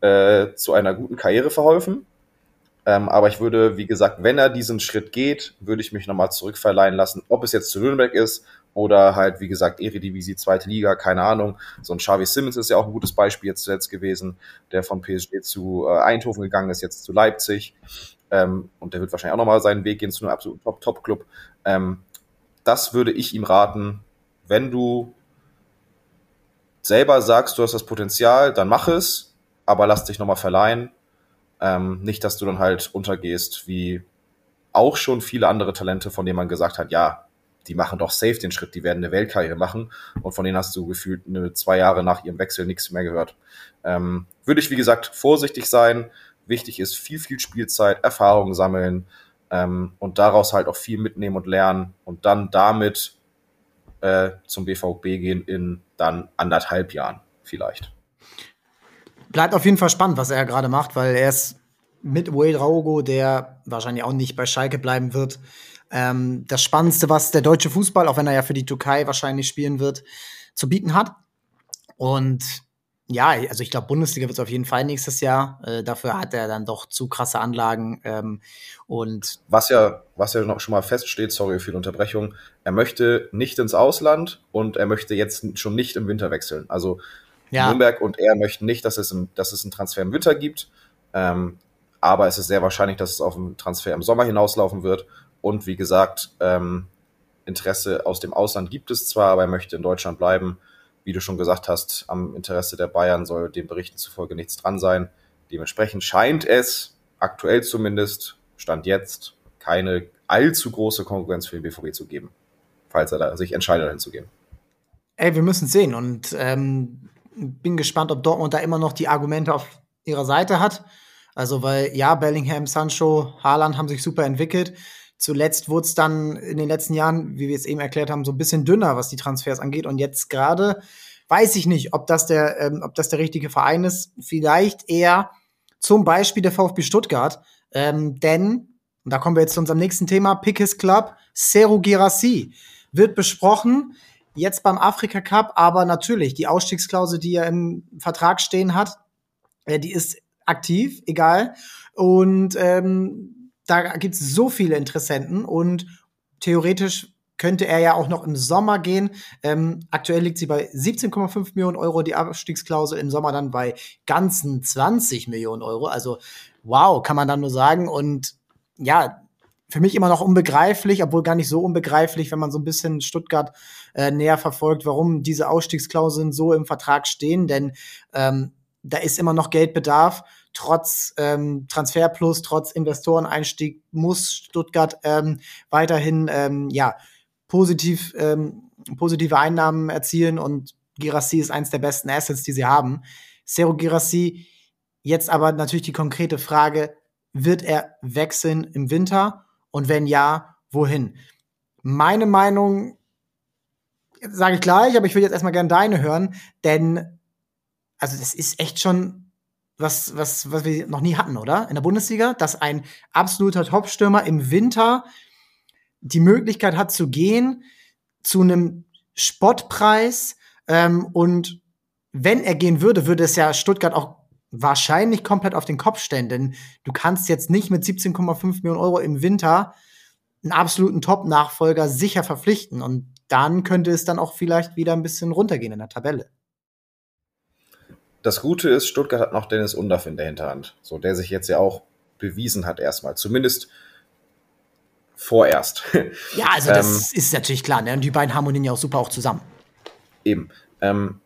äh, zu einer guten Karriere verholfen. Ähm, aber ich würde, wie gesagt, wenn er diesen Schritt geht, würde ich mich nochmal zurückverleihen lassen, ob es jetzt zu Nürnberg ist oder halt, wie gesagt, Eredivisie, zweite Liga, keine Ahnung. So ein Xavi Simmons ist ja auch ein gutes Beispiel jetzt zuletzt gewesen, der von PSG zu äh, Eindhoven gegangen ist, jetzt zu Leipzig. Ähm, und der wird wahrscheinlich auch nochmal seinen Weg gehen zu einem absoluten Top-Top-Club. Ähm, das würde ich ihm raten, wenn du selber sagst, du hast das Potenzial, dann mach es, aber lass dich nochmal verleihen. Ähm, nicht, dass du dann halt untergehst, wie auch schon viele andere Talente, von denen man gesagt hat, ja, die machen doch safe den Schritt, die werden eine Weltkarriere machen und von denen hast du gefühlt eine, zwei Jahre nach ihrem Wechsel nichts mehr gehört. Ähm, würde ich, wie gesagt, vorsichtig sein. Wichtig ist viel, viel Spielzeit, Erfahrung sammeln ähm, und daraus halt auch viel mitnehmen und lernen und dann damit äh, zum BVB gehen in dann anderthalb Jahren vielleicht. Bleibt auf jeden Fall spannend, was er gerade macht, weil er ist mit Wade Raugo, der wahrscheinlich auch nicht bei Schalke bleiben wird, ähm, das Spannendste, was der deutsche Fußball, auch wenn er ja für die Türkei wahrscheinlich spielen wird, zu bieten hat. Und ja, also ich glaube, Bundesliga wird es auf jeden Fall nächstes Jahr. Äh, dafür hat er dann doch zu krasse Anlagen. Ähm, und was ja, was ja noch schon mal feststeht, sorry für die Unterbrechung, er möchte nicht ins Ausland und er möchte jetzt schon nicht im Winter wechseln. Also ja. Nürnberg und er möchten nicht, dass es, ein, dass es einen Transfer im Winter gibt. Ähm, aber es ist sehr wahrscheinlich, dass es auf einen Transfer im Sommer hinauslaufen wird. Und wie gesagt, ähm, Interesse aus dem Ausland gibt es zwar, aber er möchte in Deutschland bleiben. Wie du schon gesagt hast, am Interesse der Bayern soll den Berichten zufolge nichts dran sein. Dementsprechend scheint es, aktuell zumindest, Stand jetzt, keine allzu große Konkurrenz für den BVB zu geben, falls er da sich entscheidet, dahin zu gehen. Ey, wir müssen sehen und ähm, bin gespannt, ob Dortmund da immer noch die Argumente auf ihrer Seite hat. Also, weil ja, Bellingham, Sancho, Haaland haben sich super entwickelt. Zuletzt wurde es dann in den letzten Jahren, wie wir es eben erklärt haben, so ein bisschen dünner, was die Transfers angeht. Und jetzt gerade weiß ich nicht, ob das der, ähm, ob das der richtige Verein ist. Vielleicht eher zum Beispiel der VfB Stuttgart. Ähm, denn, und da kommen wir jetzt zu unserem nächsten Thema, Pickes Club, Seru Girassi wird besprochen. Jetzt beim Afrika Cup, aber natürlich die Ausstiegsklausel, die er im Vertrag stehen hat, äh, die ist aktiv, egal. Und ähm, da gibt es so viele Interessenten und theoretisch könnte er ja auch noch im Sommer gehen. Ähm, aktuell liegt sie bei 17,5 Millionen Euro, die Abstiegsklausel im Sommer dann bei ganzen 20 Millionen Euro. Also wow, kann man dann nur sagen. Und ja, für mich immer noch unbegreiflich, obwohl gar nicht so unbegreiflich, wenn man so ein bisschen Stuttgart äh, näher verfolgt, warum diese Ausstiegsklauseln so im Vertrag stehen. Denn ähm, da ist immer noch Geldbedarf trotz ähm, Transferplus, trotz Investoreneinstieg muss Stuttgart ähm, weiterhin ähm, ja positiv ähm, positive Einnahmen erzielen und Girassi ist eins der besten Assets, die sie haben. Sero Girassi jetzt aber natürlich die konkrete Frage, wird er wechseln im Winter und wenn ja, wohin? Meine Meinung sage ich gleich, aber ich würde jetzt erstmal gerne deine hören, denn also das ist echt schon was, was, was wir noch nie hatten, oder? In der Bundesliga, dass ein absoluter Topstürmer im Winter die Möglichkeit hat zu gehen zu einem Spottpreis ähm, und wenn er gehen würde, würde es ja Stuttgart auch wahrscheinlich komplett auf den Kopf stellen, denn du kannst jetzt nicht mit 17,5 Millionen Euro im Winter einen absoluten Top-Nachfolger sicher verpflichten und dann könnte es dann auch vielleicht wieder ein bisschen runtergehen in der Tabelle das Gute ist, Stuttgart hat noch Dennis Undaff in der Hinterhand, so der sich jetzt ja auch bewiesen hat erstmal, zumindest vorerst. Ja, also das ähm, ist natürlich klar, ne? Und die beiden harmonieren ja auch super auch zusammen. Eben. Ähm,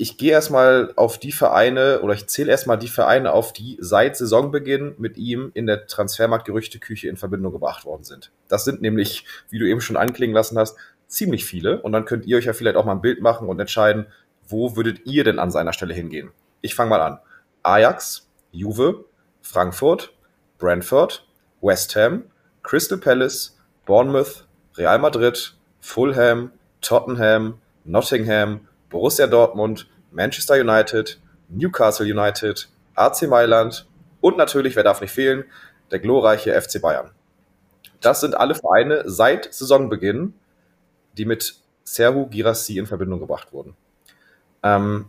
ich gehe erstmal auf die Vereine oder ich zähle erstmal die Vereine auf, die seit Saisonbeginn mit ihm in der Transfermarkt-Gerüchteküche in Verbindung gebracht worden sind. Das sind nämlich, wie du eben schon anklingen lassen hast, ziemlich viele. Und dann könnt ihr euch ja vielleicht auch mal ein Bild machen und entscheiden, wo würdet ihr denn an seiner Stelle hingehen? Ich fange mal an. Ajax, Juve, Frankfurt, Brentford, West Ham, Crystal Palace, Bournemouth, Real Madrid, Fulham, Tottenham, Nottingham, Borussia Dortmund, Manchester United, Newcastle United, AC Mailand und natürlich, wer darf nicht fehlen, der glorreiche FC Bayern. Das sind alle Vereine seit Saisonbeginn, die mit Serhu Girassi in Verbindung gebracht wurden. Ähm,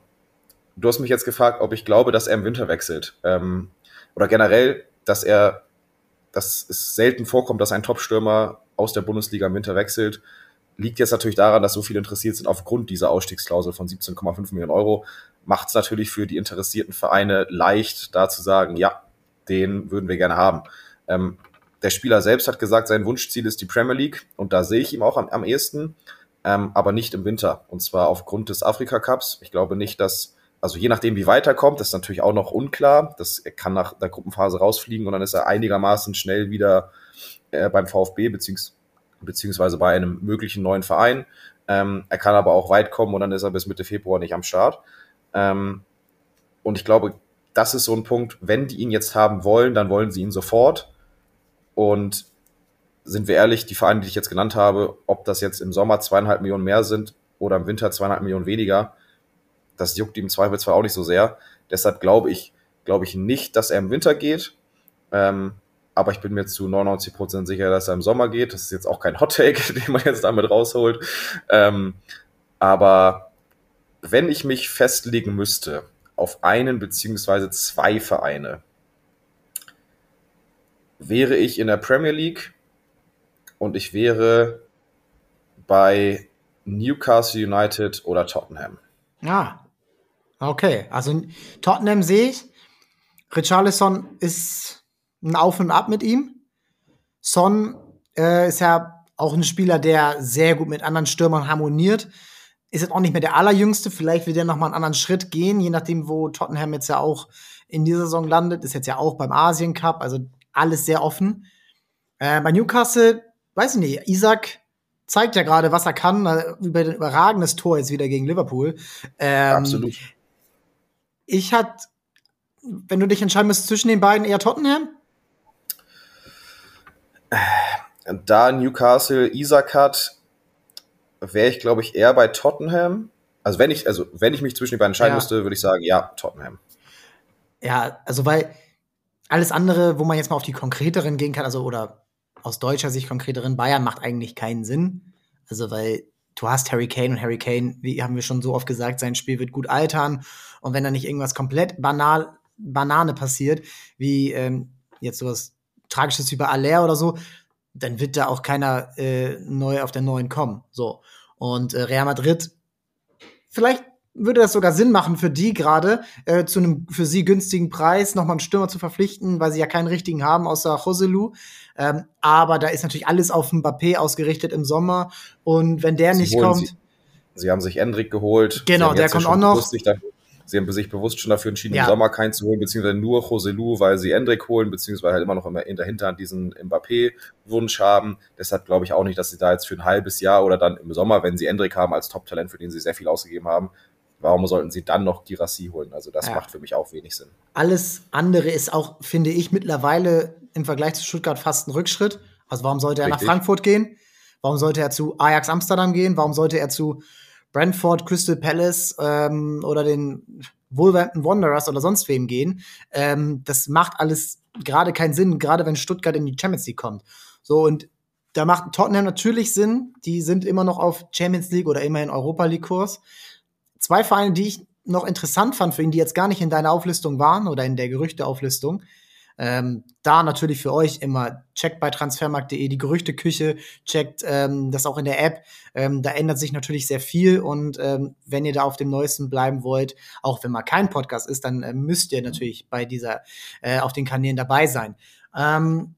du hast mich jetzt gefragt, ob ich glaube, dass er im Winter wechselt. Ähm, oder generell, dass er, dass es selten vorkommt, dass ein Top-Stürmer aus der Bundesliga im Winter wechselt. Liegt jetzt natürlich daran, dass so viele interessiert sind aufgrund dieser Ausstiegsklausel von 17,5 Millionen Euro. Macht es natürlich für die interessierten Vereine leicht, da zu sagen, ja, den würden wir gerne haben. Ähm, der Spieler selbst hat gesagt, sein Wunschziel ist die Premier League und da sehe ich ihm auch am, am ehesten, ähm, aber nicht im Winter. Und zwar aufgrund des Afrika Cups. Ich glaube nicht, dass, also je nachdem, wie weiterkommt, ist natürlich auch noch unklar. Das kann nach der Gruppenphase rausfliegen und dann ist er einigermaßen schnell wieder äh, beim VfB beziehungs beziehungsweise bei einem möglichen neuen Verein. Ähm, er kann aber auch weit kommen und dann ist er bis Mitte Februar nicht am Start. Ähm, und ich glaube, das ist so ein Punkt, wenn die ihn jetzt haben wollen, dann wollen sie ihn sofort. Und sind wir ehrlich, die Vereine, die ich jetzt genannt habe, ob das jetzt im Sommer zweieinhalb Millionen mehr sind oder im Winter zweieinhalb Millionen weniger, das juckt ihm im Zweifelsfall auch nicht so sehr. Deshalb glaube ich, glaube ich nicht, dass er im Winter geht. Ähm, aber ich bin mir zu 99 Prozent sicher, dass er im Sommer geht. Das ist jetzt auch kein Hot Take, den man jetzt damit rausholt. Ähm, aber wenn ich mich festlegen müsste auf einen beziehungsweise zwei Vereine, wäre ich in der Premier League und ich wäre bei Newcastle United oder Tottenham. Ja, okay. Also Tottenham sehe ich. Richarlison ist ein Auf und Ab mit ihm. Son äh, ist ja auch ein Spieler, der sehr gut mit anderen Stürmern harmoniert. Ist jetzt auch nicht mehr der allerjüngste. Vielleicht wird er noch mal einen anderen Schritt gehen, je nachdem, wo Tottenham jetzt ja auch in dieser Saison landet. Ist jetzt ja auch beim Asien Cup, also alles sehr offen. Äh, bei Newcastle, weiß ich nicht, Isaac zeigt ja gerade, was er kann. Äh, über ein überragendes Tor jetzt wieder gegen Liverpool. Ähm, Absolut. Ich hatte, wenn du dich entscheiden müsstest zwischen den beiden, eher Tottenham? Da Newcastle Isaac hat, wäre ich, glaube ich, eher bei Tottenham. Also wenn ich, also wenn ich mich zwischen den beiden entscheiden ja. müsste, würde ich sagen, ja, Tottenham. Ja, also weil alles andere, wo man jetzt mal auf die konkreteren gehen kann, also oder aus deutscher Sicht konkreteren Bayern macht eigentlich keinen Sinn. Also weil du hast Harry Kane und Harry Kane, wie haben wir schon so oft gesagt, sein Spiel wird gut altern und wenn da nicht irgendwas komplett banal Banane passiert, wie ähm, jetzt sowas Tragisches wie bei Aller oder so, dann wird da auch keiner äh, neu auf der neuen kommen. So. Und äh, Real Madrid, vielleicht würde das sogar Sinn machen für die gerade, äh, zu einem für sie günstigen Preis nochmal einen Stürmer zu verpflichten, weil sie ja keinen richtigen haben, außer Joselu. Ähm, aber da ist natürlich alles auf Mbappé ausgerichtet im Sommer. Und wenn der sie nicht kommt. Sie, sie, haben sich Endrick geholt. Genau, der kommt auch noch. Sie haben sich bewusst schon dafür entschieden, ja. im Sommer keinen zu holen, beziehungsweise nur Joselu, weil sie Endrick holen, beziehungsweise halt immer noch in der Hinterhand diesen Mbappé-Wunsch haben. Deshalb glaube ich auch nicht, dass sie da jetzt für ein halbes Jahr oder dann im Sommer, wenn sie Endrick haben als Top-Talent, für den sie sehr viel ausgegeben haben, warum sollten sie dann noch Girassi holen? Also das ja. macht für mich auch wenig Sinn. Alles andere ist auch, finde ich, mittlerweile im Vergleich zu Stuttgart fast ein Rückschritt. Also warum sollte er Richtig. nach Frankfurt gehen? Warum sollte er zu Ajax Amsterdam gehen? Warum sollte er zu Brentford, Crystal Palace ähm, oder den Wolverhampton Wanderers oder sonst wem gehen. Ähm, das macht alles gerade keinen Sinn, gerade wenn Stuttgart in die Champions League kommt. So und da macht Tottenham natürlich Sinn. Die sind immer noch auf Champions League oder immerhin Europa League Kurs. Zwei Vereine, die ich noch interessant fand für ihn, die jetzt gar nicht in deiner Auflistung waren oder in der Gerüchteauflistung, ähm, da natürlich für euch immer checkt bei transfermarkt.de die Gerüchteküche, checkt ähm, das auch in der App. Ähm, da ändert sich natürlich sehr viel und ähm, wenn ihr da auf dem Neuesten bleiben wollt, auch wenn mal kein Podcast ist, dann äh, müsst ihr natürlich bei dieser äh, auf den Kanälen dabei sein. Ähm,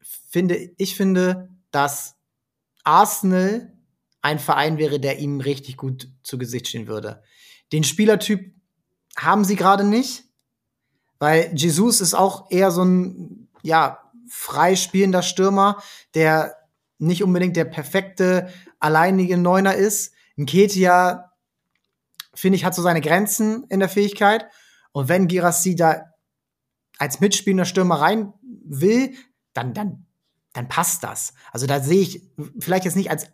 finde ich finde, dass Arsenal ein Verein wäre, der ihm richtig gut zu Gesicht stehen würde. Den Spielertyp haben sie gerade nicht. Weil Jesus ist auch eher so ein, ja, frei Stürmer, der nicht unbedingt der perfekte, alleinige Neuner ist. Nketia, finde ich, hat so seine Grenzen in der Fähigkeit. Und wenn Girassi da als mitspielender Stürmer rein will, dann, dann, dann passt das. Also da sehe ich vielleicht jetzt nicht als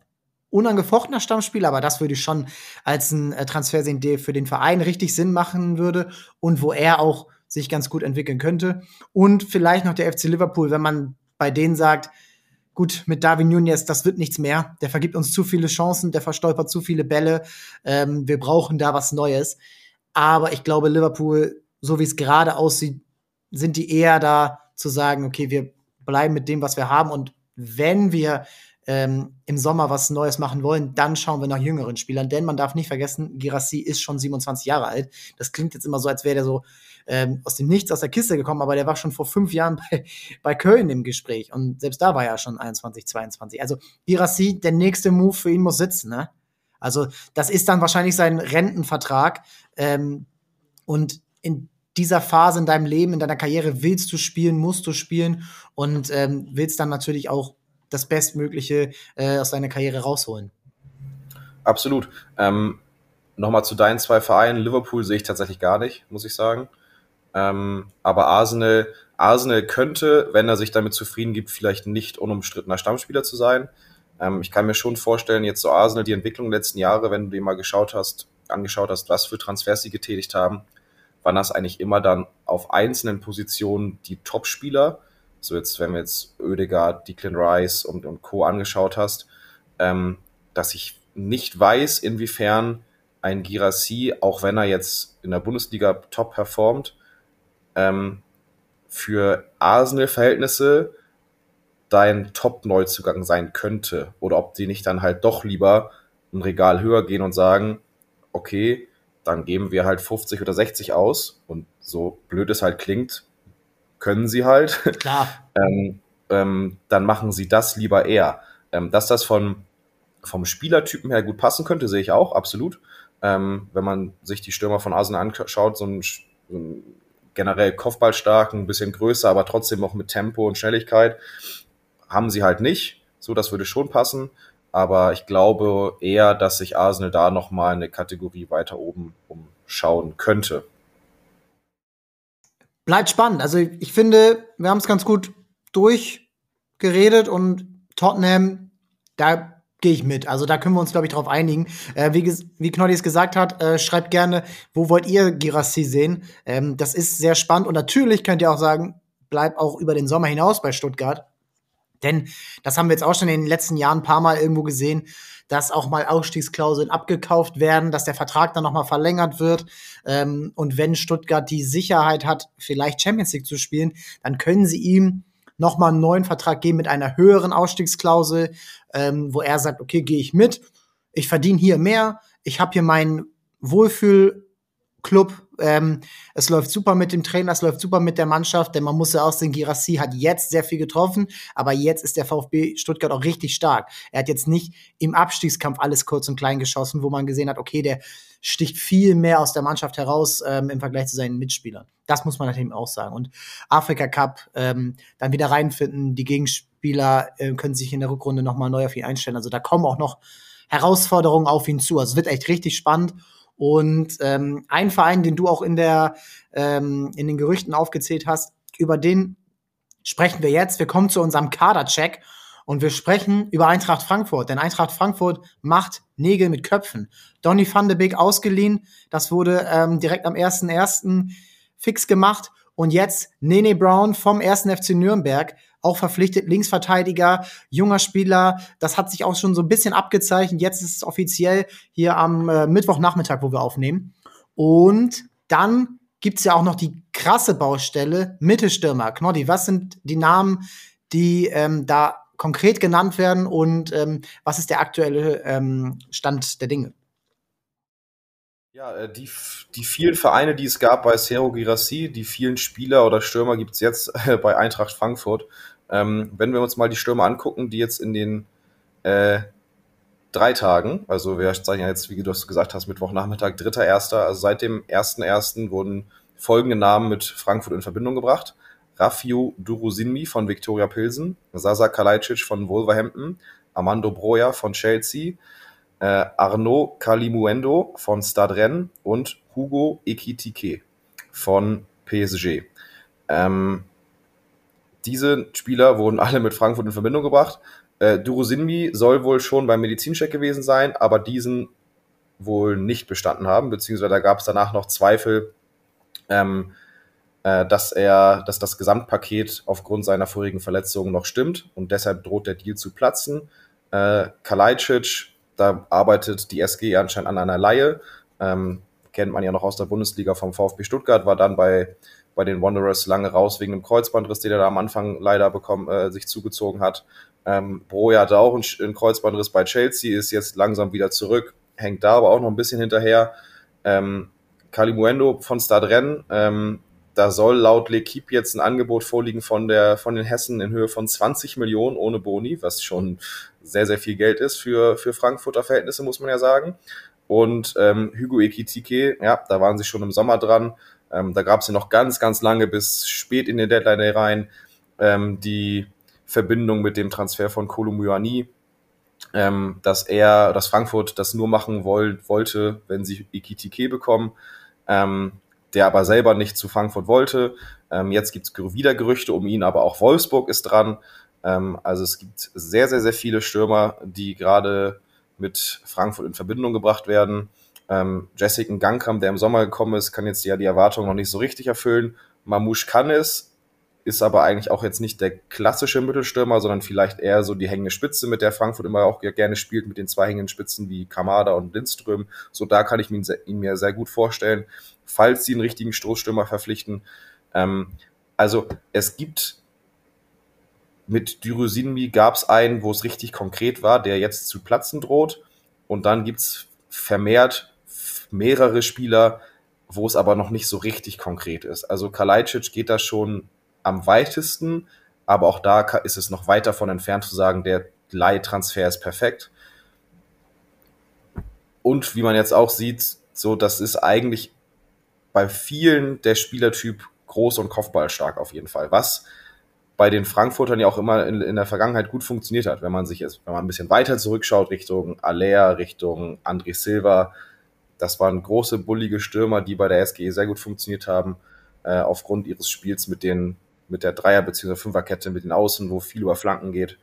unangefochtener Stammspieler, aber das würde ich schon als ein äh, Transfer sehen, der für den Verein richtig Sinn machen würde und wo er auch sich ganz gut entwickeln könnte. Und vielleicht noch der FC Liverpool, wenn man bei denen sagt, gut, mit Darwin Nunez, das wird nichts mehr. Der vergibt uns zu viele Chancen, der verstolpert zu viele Bälle. Ähm, wir brauchen da was Neues. Aber ich glaube, Liverpool, so wie es gerade aussieht, sind die eher da zu sagen, okay, wir bleiben mit dem, was wir haben. Und wenn wir ähm, im Sommer was Neues machen wollen, dann schauen wir nach jüngeren Spielern. Denn man darf nicht vergessen, Girassi ist schon 27 Jahre alt. Das klingt jetzt immer so, als wäre der so ähm, aus dem Nichts aus der Kiste gekommen, aber der war schon vor fünf Jahren bei, bei Köln im Gespräch. Und selbst da war er schon 21, 22. Also Girassi, der nächste Move für ihn muss sitzen. Ne? Also das ist dann wahrscheinlich sein Rentenvertrag. Ähm, und in dieser Phase in deinem Leben, in deiner Karriere willst du spielen, musst du spielen und ähm, willst dann natürlich auch das Bestmögliche äh, aus deiner Karriere rausholen. Absolut. Ähm, Nochmal zu deinen zwei Vereinen. Liverpool sehe ich tatsächlich gar nicht, muss ich sagen. Ähm, aber Arsenal, Arsenal könnte, wenn er sich damit zufrieden gibt, vielleicht nicht unumstrittener Stammspieler zu sein. Ähm, ich kann mir schon vorstellen, jetzt so Arsenal, die Entwicklung der letzten Jahre, wenn du dir mal geschaut hast, angeschaut hast, was für Transfers sie getätigt haben, waren das eigentlich immer dann auf einzelnen Positionen die Top-Spieler. So jetzt, wenn wir jetzt Oedegaard, Declan Rice und, und Co. angeschaut hast, ähm, dass ich nicht weiß, inwiefern ein Girassi, auch wenn er jetzt in der Bundesliga top performt, ähm, für Arsenal-Verhältnisse dein Top-Neuzugang sein könnte. Oder ob die nicht dann halt doch lieber ein Regal höher gehen und sagen, okay, dann geben wir halt 50 oder 60 aus. Und so blöd es halt klingt, können sie halt. Klar. ähm, ähm, dann machen sie das lieber eher. Ähm, dass das von, vom Spielertypen her gut passen könnte, sehe ich auch, absolut. Ähm, wenn man sich die Stürmer von Arsenal anschaut, so ein, so ein generell Kopfballstark, ein bisschen größer, aber trotzdem auch mit Tempo und Schnelligkeit, haben sie halt nicht. So, das würde schon passen. Aber ich glaube eher, dass sich Arsenal da nochmal eine Kategorie weiter oben umschauen könnte. Bleibt spannend. Also ich finde, wir haben es ganz gut durchgeredet und Tottenham, da gehe ich mit. Also da können wir uns, glaube ich, darauf einigen. Äh, wie, wie Knolli es gesagt hat, äh, schreibt gerne, wo wollt ihr Girassi sehen? Ähm, das ist sehr spannend und natürlich könnt ihr auch sagen, bleibt auch über den Sommer hinaus bei Stuttgart. Denn das haben wir jetzt auch schon in den letzten Jahren ein paar Mal irgendwo gesehen, dass auch mal Ausstiegsklauseln abgekauft werden, dass der Vertrag dann noch mal verlängert wird. Ähm, und wenn Stuttgart die Sicherheit hat, vielleicht Champions League zu spielen, dann können sie ihm noch mal einen neuen Vertrag geben mit einer höheren Ausstiegsklausel, ähm, wo er sagt, okay, gehe ich mit, ich verdiene hier mehr, ich habe hier meinen Wohlfühlclub, ähm, es läuft super mit dem Trainer, es läuft super mit der Mannschaft, denn man muss ja auch sehen, Girassi hat jetzt sehr viel getroffen, aber jetzt ist der VfB Stuttgart auch richtig stark. Er hat jetzt nicht im Abstiegskampf alles kurz und klein geschossen, wo man gesehen hat, okay, der sticht viel mehr aus der Mannschaft heraus ähm, im Vergleich zu seinen Mitspielern. Das muss man natürlich auch sagen. Und Afrika Cup ähm, dann wieder reinfinden, die Gegenspieler äh, können sich in der Rückrunde nochmal neu auf ihn einstellen. Also da kommen auch noch Herausforderungen auf ihn zu. Also es wird echt richtig spannend. Und ähm, ein Verein, den du auch in der ähm, in den Gerüchten aufgezählt hast, über den sprechen wir jetzt. Wir kommen zu unserem Kadercheck und wir sprechen über Eintracht Frankfurt. Denn Eintracht Frankfurt macht Nägel mit Köpfen. Donny van de Beek ausgeliehen, das wurde ähm, direkt am 1.1. fix gemacht. Und jetzt Nene Brown vom 1. FC Nürnberg auch verpflichtet, Linksverteidiger, junger Spieler. Das hat sich auch schon so ein bisschen abgezeichnet. Jetzt ist es offiziell hier am äh, Mittwochnachmittag, wo wir aufnehmen. Und dann gibt's ja auch noch die krasse Baustelle Mittelstürmer. Knoddy, was sind die Namen, die ähm, da konkret genannt werden und ähm, was ist der aktuelle ähm, Stand der Dinge? Ja, äh, die, die vielen Vereine, die es gab bei Sergio Girassi, die vielen Spieler oder Stürmer gibt es jetzt äh, bei Eintracht Frankfurt. Ähm, wenn wir uns mal die Stürmer angucken, die jetzt in den äh, drei Tagen, also wir zeigen ja jetzt, wie du das gesagt hast, Mittwochnachmittag, dritter, erster, also seit dem ersten ersten wurden folgende Namen mit Frankfurt in Verbindung gebracht. Rafio Durusinmi von Viktoria Pilsen, Sasa Kalajdzic von Wolverhampton, Armando Broja von Chelsea, äh, Arnaud Kalimuendo von Stade und Hugo Ekitike von PSG. Ähm, diese Spieler wurden alle mit Frankfurt in Verbindung gebracht. Äh, Durusinmi soll wohl schon beim Medizincheck gewesen sein, aber diesen wohl nicht bestanden haben, beziehungsweise da gab es danach noch Zweifel, ähm, äh, dass er, dass das Gesamtpaket aufgrund seiner vorigen Verletzungen noch stimmt und deshalb droht der Deal zu platzen. Äh, Kalajdzic da arbeitet die SG anscheinend an einer Laie. Ähm, kennt man ja noch aus der Bundesliga vom VfB Stuttgart, war dann bei, bei den Wanderers lange raus wegen einem Kreuzbandriss, den er da am Anfang leider bekommen, äh, sich zugezogen hat. Ähm, Broja hatte auch einen, Kreuzbandriss bei Chelsea, ist jetzt langsam wieder zurück, hängt da aber auch noch ein bisschen hinterher. Ähm, Kalimuendo von Stadren, ähm, da soll laut L'Equipe jetzt ein Angebot vorliegen von, der, von den Hessen in Höhe von 20 Millionen ohne Boni, was schon sehr, sehr viel Geld ist für, für Frankfurter Verhältnisse, muss man ja sagen. Und ähm, Hugo Ekitike, ja, da waren sie schon im Sommer dran. Ähm, da gab es ja noch ganz, ganz lange bis spät in den Deadline rein ähm, die Verbindung mit dem Transfer von Kolumyani, ähm, dass er, dass Frankfurt das nur machen woll wollte, wenn sie Ekitike bekommen. Ähm, der aber selber nicht zu Frankfurt wollte. Ähm, jetzt gibt es wieder Gerüchte um ihn, aber auch Wolfsburg ist dran. Ähm, also es gibt sehr, sehr, sehr viele Stürmer, die gerade mit Frankfurt in Verbindung gebracht werden. Ähm, Jessica Gangkam, der im Sommer gekommen ist, kann jetzt ja die Erwartungen noch nicht so richtig erfüllen. Mamouche kann es, ist aber eigentlich auch jetzt nicht der klassische Mittelstürmer, sondern vielleicht eher so die hängende Spitze, mit der Frankfurt immer auch gerne spielt, mit den zwei hängenden Spitzen wie Kamada und Lindström. So da kann ich ihn, ihn mir sehr gut vorstellen, falls sie einen richtigen Stoßstürmer verpflichten. Ähm, also es gibt mit Dyrusinmi gab es einen, wo es richtig konkret war, der jetzt zu platzen droht. Und dann gibt's vermehrt mehrere Spieler, wo es aber noch nicht so richtig konkret ist. Also Kalajdzic geht da schon am weitesten, aber auch da ist es noch weit davon entfernt zu sagen, der Leihtransfer ist perfekt. Und wie man jetzt auch sieht, so, das ist eigentlich bei vielen der Spielertyp groß und kopfballstark auf jeden Fall. Was bei den Frankfurtern ja auch immer in, in, der Vergangenheit gut funktioniert hat, wenn man sich jetzt, wenn man ein bisschen weiter zurückschaut, Richtung Alea, Richtung André Silva. Das waren große, bullige Stürmer, die bei der SGE sehr gut funktioniert haben, äh, aufgrund ihres Spiels mit den mit der Dreier- bzw. Fünferkette mit den Außen, wo viel über Flanken geht,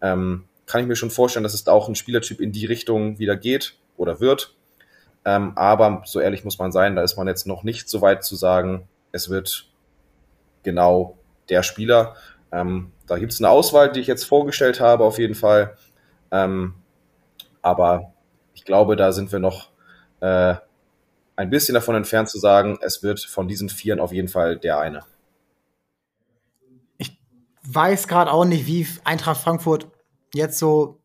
ähm, kann ich mir schon vorstellen, dass es da auch ein Spielertyp in die Richtung wieder geht oder wird. Ähm, aber so ehrlich muss man sein, da ist man jetzt noch nicht so weit zu sagen, es wird genau der Spieler. Ähm, da gibt es eine Auswahl, die ich jetzt vorgestellt habe, auf jeden Fall. Ähm, aber ich glaube, da sind wir noch äh, ein bisschen davon entfernt zu sagen, es wird von diesen Vieren auf jeden Fall der eine weiß gerade auch nicht, wie Eintracht Frankfurt jetzt so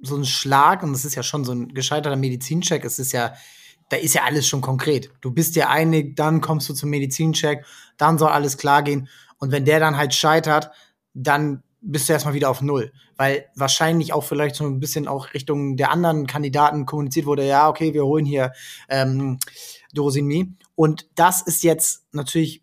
so ein Schlag und das ist ja schon so ein gescheiterter Medizincheck. Es ist ja, da ist ja alles schon konkret. Du bist dir einig, dann kommst du zum Medizincheck, dann soll alles klar gehen. Und wenn der dann halt scheitert, dann bist du erstmal wieder auf Null. Weil wahrscheinlich auch vielleicht so ein bisschen auch Richtung der anderen Kandidaten kommuniziert wurde, ja, okay, wir holen hier ähm, Dorosinmi. Und das ist jetzt natürlich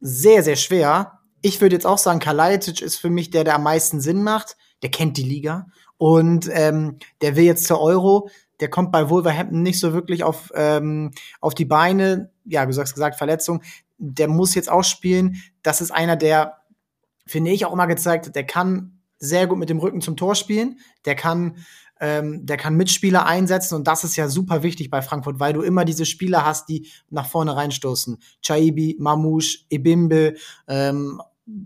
sehr, sehr schwer, ich würde jetzt auch sagen, Kalajdzic ist für mich der, der am meisten Sinn macht. Der kennt die Liga und ähm, der will jetzt zur Euro. Der kommt bei Wolverhampton nicht so wirklich auf, ähm, auf die Beine. Ja, du sagst gesagt, Verletzung. Der muss jetzt auch spielen. Das ist einer, der, finde ich, auch immer gezeigt hat, der kann sehr gut mit dem Rücken zum Tor spielen. Der kann ähm, der kann Mitspieler einsetzen und das ist ja super wichtig bei Frankfurt, weil du immer diese Spieler hast, die nach vorne reinstoßen. Chaibi, Mamouche, Ebimbe, ähm,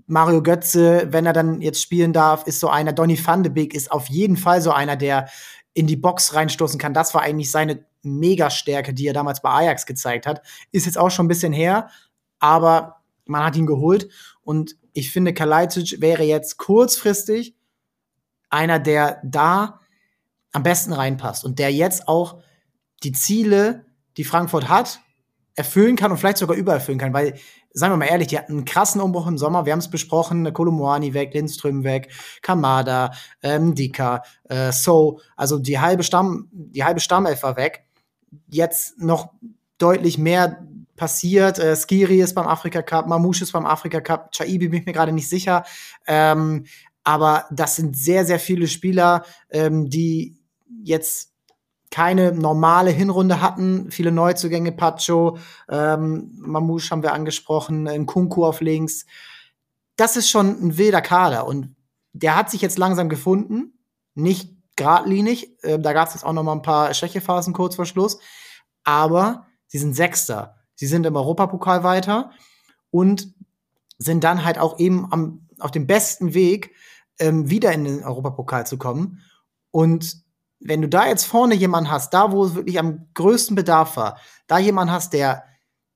Mario Götze, wenn er dann jetzt spielen darf, ist so einer. Donny van de Beek ist auf jeden Fall so einer, der in die Box reinstoßen kann. Das war eigentlich seine Megastärke, die er damals bei Ajax gezeigt hat. Ist jetzt auch schon ein bisschen her, aber man hat ihn geholt und ich finde, Kalajdzic wäre jetzt kurzfristig einer, der da am besten reinpasst und der jetzt auch die Ziele, die Frankfurt hat, erfüllen kann und vielleicht sogar übererfüllen kann, weil, sagen wir mal ehrlich, die hatten einen krassen Umbruch im Sommer, wir haben es besprochen, Kolomoani weg, Lindström weg, Kamada, ähm, Dika, äh, So, also die halbe Stamm, die halbe Stammelf weg. Jetzt noch deutlich mehr passiert. Äh, Skiri ist beim Afrika Cup, Mamouche ist beim Afrika Cup, Chaibi bin ich mir gerade nicht sicher. Ähm, aber das sind sehr, sehr viele Spieler, ähm, die jetzt keine normale Hinrunde hatten. Viele Neuzugänge, Pacho, ähm, Mamouche haben wir angesprochen, ein Kunku auf links. Das ist schon ein wilder Kader und der hat sich jetzt langsam gefunden. Nicht geradlinig. Äh, da gab es jetzt auch noch mal ein paar Schwächephasen kurz vor Schluss. Aber sie sind Sechster. Sie sind im Europapokal weiter und sind dann halt auch eben am, auf dem besten Weg, ähm, wieder in den Europapokal zu kommen. Und wenn du da jetzt vorne jemanden hast, da wo es wirklich am größten Bedarf war, da jemanden hast, der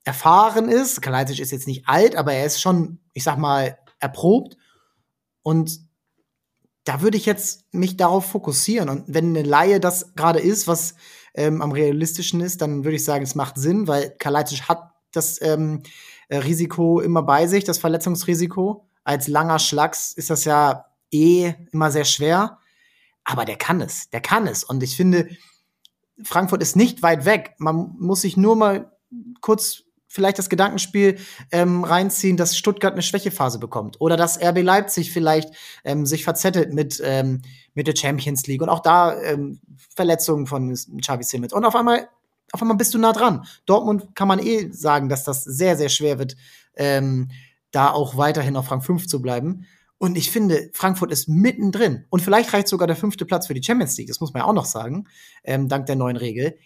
erfahren ist, Kalajdzic ist jetzt nicht alt, aber er ist schon, ich sag mal, erprobt und da würde ich jetzt mich darauf fokussieren. Und wenn eine Laie das gerade ist, was ähm, am realistischen ist, dann würde ich sagen, es macht Sinn, weil Kalajdzic hat das ähm, Risiko immer bei sich, das Verletzungsrisiko. Als langer Schlags ist das ja eh immer sehr schwer. Aber der kann es, der kann es. Und ich finde, Frankfurt ist nicht weit weg. Man muss sich nur mal kurz vielleicht das Gedankenspiel ähm, reinziehen, dass Stuttgart eine Schwächephase bekommt oder dass RB Leipzig vielleicht ähm, sich verzettelt mit ähm, mit der Champions League und auch da ähm, Verletzungen von Xavi Simons und auf einmal auf einmal bist du nah dran. Dortmund kann man eh sagen, dass das sehr sehr schwer wird, ähm, da auch weiterhin auf Rang 5 zu bleiben. Und ich finde, Frankfurt ist mittendrin. Und vielleicht reicht sogar der fünfte Platz für die Champions League. Das muss man ja auch noch sagen, ähm, dank der neuen Regel.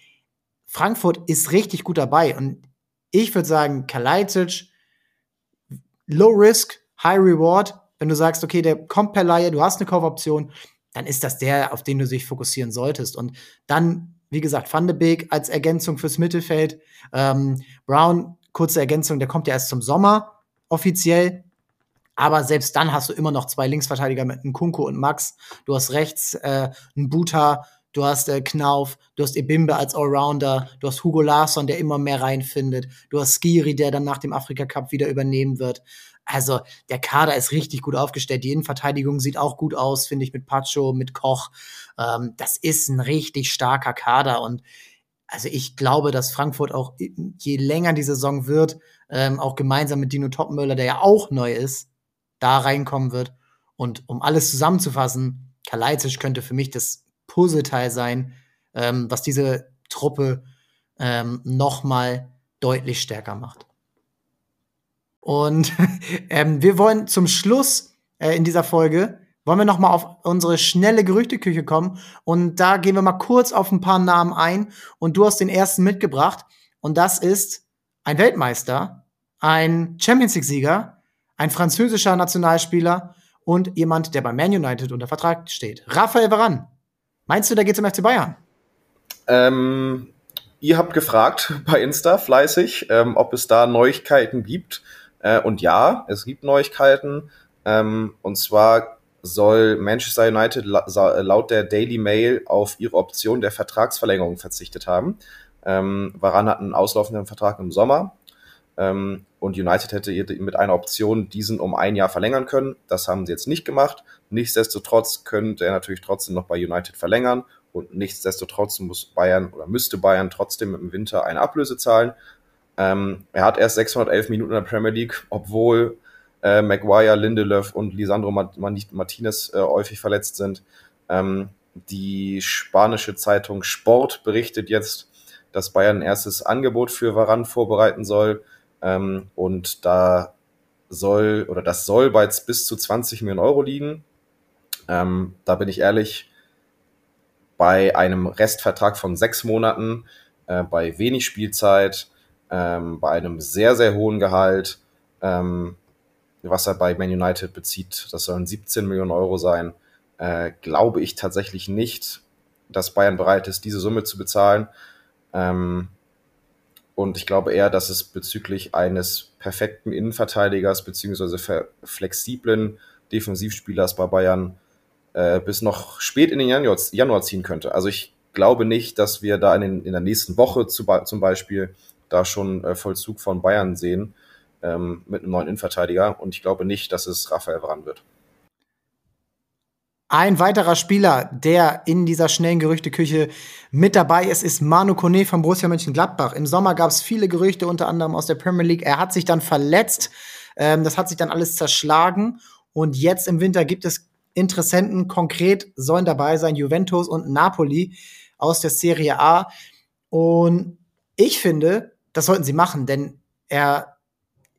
Frankfurt ist richtig gut dabei. Und ich würde sagen, Kalajdzic, Low Risk, High Reward. Wenn du sagst, okay, der kommt per Laie, du hast eine Kaufoption, dann ist das der, auf den du dich fokussieren solltest. Und dann, wie gesagt, Van de Beek als Ergänzung fürs Mittelfeld. Ähm, Brown, kurze Ergänzung, der kommt ja erst zum Sommer offiziell. Aber selbst dann hast du immer noch zwei Linksverteidiger mit einem Kunko und Max. Du hast rechts äh, einen Buta, du hast äh, Knauf, du hast Ebimbe als Allrounder, du hast Hugo Larsson, der immer mehr reinfindet, du hast Skiri, der dann nach dem Afrika Cup wieder übernehmen wird. Also der Kader ist richtig gut aufgestellt. Die Innenverteidigung sieht auch gut aus, finde ich, mit Pacho, mit Koch. Ähm, das ist ein richtig starker Kader und also ich glaube, dass Frankfurt auch je länger die Saison wird, ähm, auch gemeinsam mit Dino Topmöller, der ja auch neu ist, da reinkommen wird. Und um alles zusammenzufassen, Kalajdzic könnte für mich das Puzzleteil sein, ähm, was diese Truppe ähm, noch mal deutlich stärker macht. Und ähm, wir wollen zum Schluss äh, in dieser Folge wollen wir noch mal auf unsere schnelle Gerüchteküche kommen und da gehen wir mal kurz auf ein paar Namen ein und du hast den ersten mitgebracht und das ist ein Weltmeister, ein Champions League Sieger, ein französischer Nationalspieler und jemand, der bei Man United unter Vertrag steht. Raphael Varan. Meinst du, der geht zum FC Bayern? Ähm, ihr habt gefragt bei Insta fleißig, ähm, ob es da Neuigkeiten gibt. Äh, und ja, es gibt Neuigkeiten. Ähm, und zwar soll Manchester United laut der Daily Mail auf ihre Option der Vertragsverlängerung verzichtet haben. Ähm, Varan hat einen auslaufenden Vertrag im Sommer und United hätte mit einer Option diesen um ein Jahr verlängern können. Das haben sie jetzt nicht gemacht. Nichtsdestotrotz könnte er natürlich trotzdem noch bei United verlängern und nichtsdestotrotz muss Bayern oder müsste Bayern trotzdem im Winter eine Ablöse zahlen. Ähm, er hat erst 611 Minuten in der Premier League, obwohl äh, Maguire, Lindelöf und Lisandro Martinez äh, häufig verletzt sind. Ähm, die spanische Zeitung Sport berichtet jetzt, dass Bayern ein erstes Angebot für Varan vorbereiten soll. Ähm, und da soll oder das soll bei bis zu 20 Millionen Euro liegen. Ähm, da bin ich ehrlich, bei einem Restvertrag von sechs Monaten, äh, bei wenig Spielzeit, ähm, bei einem sehr, sehr hohen Gehalt, ähm, was er bei Man United bezieht, das sollen 17 Millionen Euro sein, äh, glaube ich tatsächlich nicht, dass Bayern bereit ist, diese Summe zu bezahlen. Ähm, und ich glaube eher, dass es bezüglich eines perfekten Innenverteidigers beziehungsweise flexiblen Defensivspielers bei Bayern äh, bis noch spät in den Januar, Januar, ziehen könnte. Also ich glaube nicht, dass wir da in, den, in der nächsten Woche zu, zum Beispiel da schon äh, Vollzug von Bayern sehen ähm, mit einem neuen Innenverteidiger. Und ich glaube nicht, dass es Raphael Varane wird. Ein weiterer Spieler, der in dieser schnellen Gerüchteküche mit dabei ist, ist Manu Kone von Borussia Mönchengladbach. Im Sommer gab es viele Gerüchte, unter anderem aus der Premier League. Er hat sich dann verletzt. Ähm, das hat sich dann alles zerschlagen. Und jetzt im Winter gibt es Interessenten. Konkret sollen dabei sein Juventus und Napoli aus der Serie A. Und ich finde, das sollten sie machen, denn er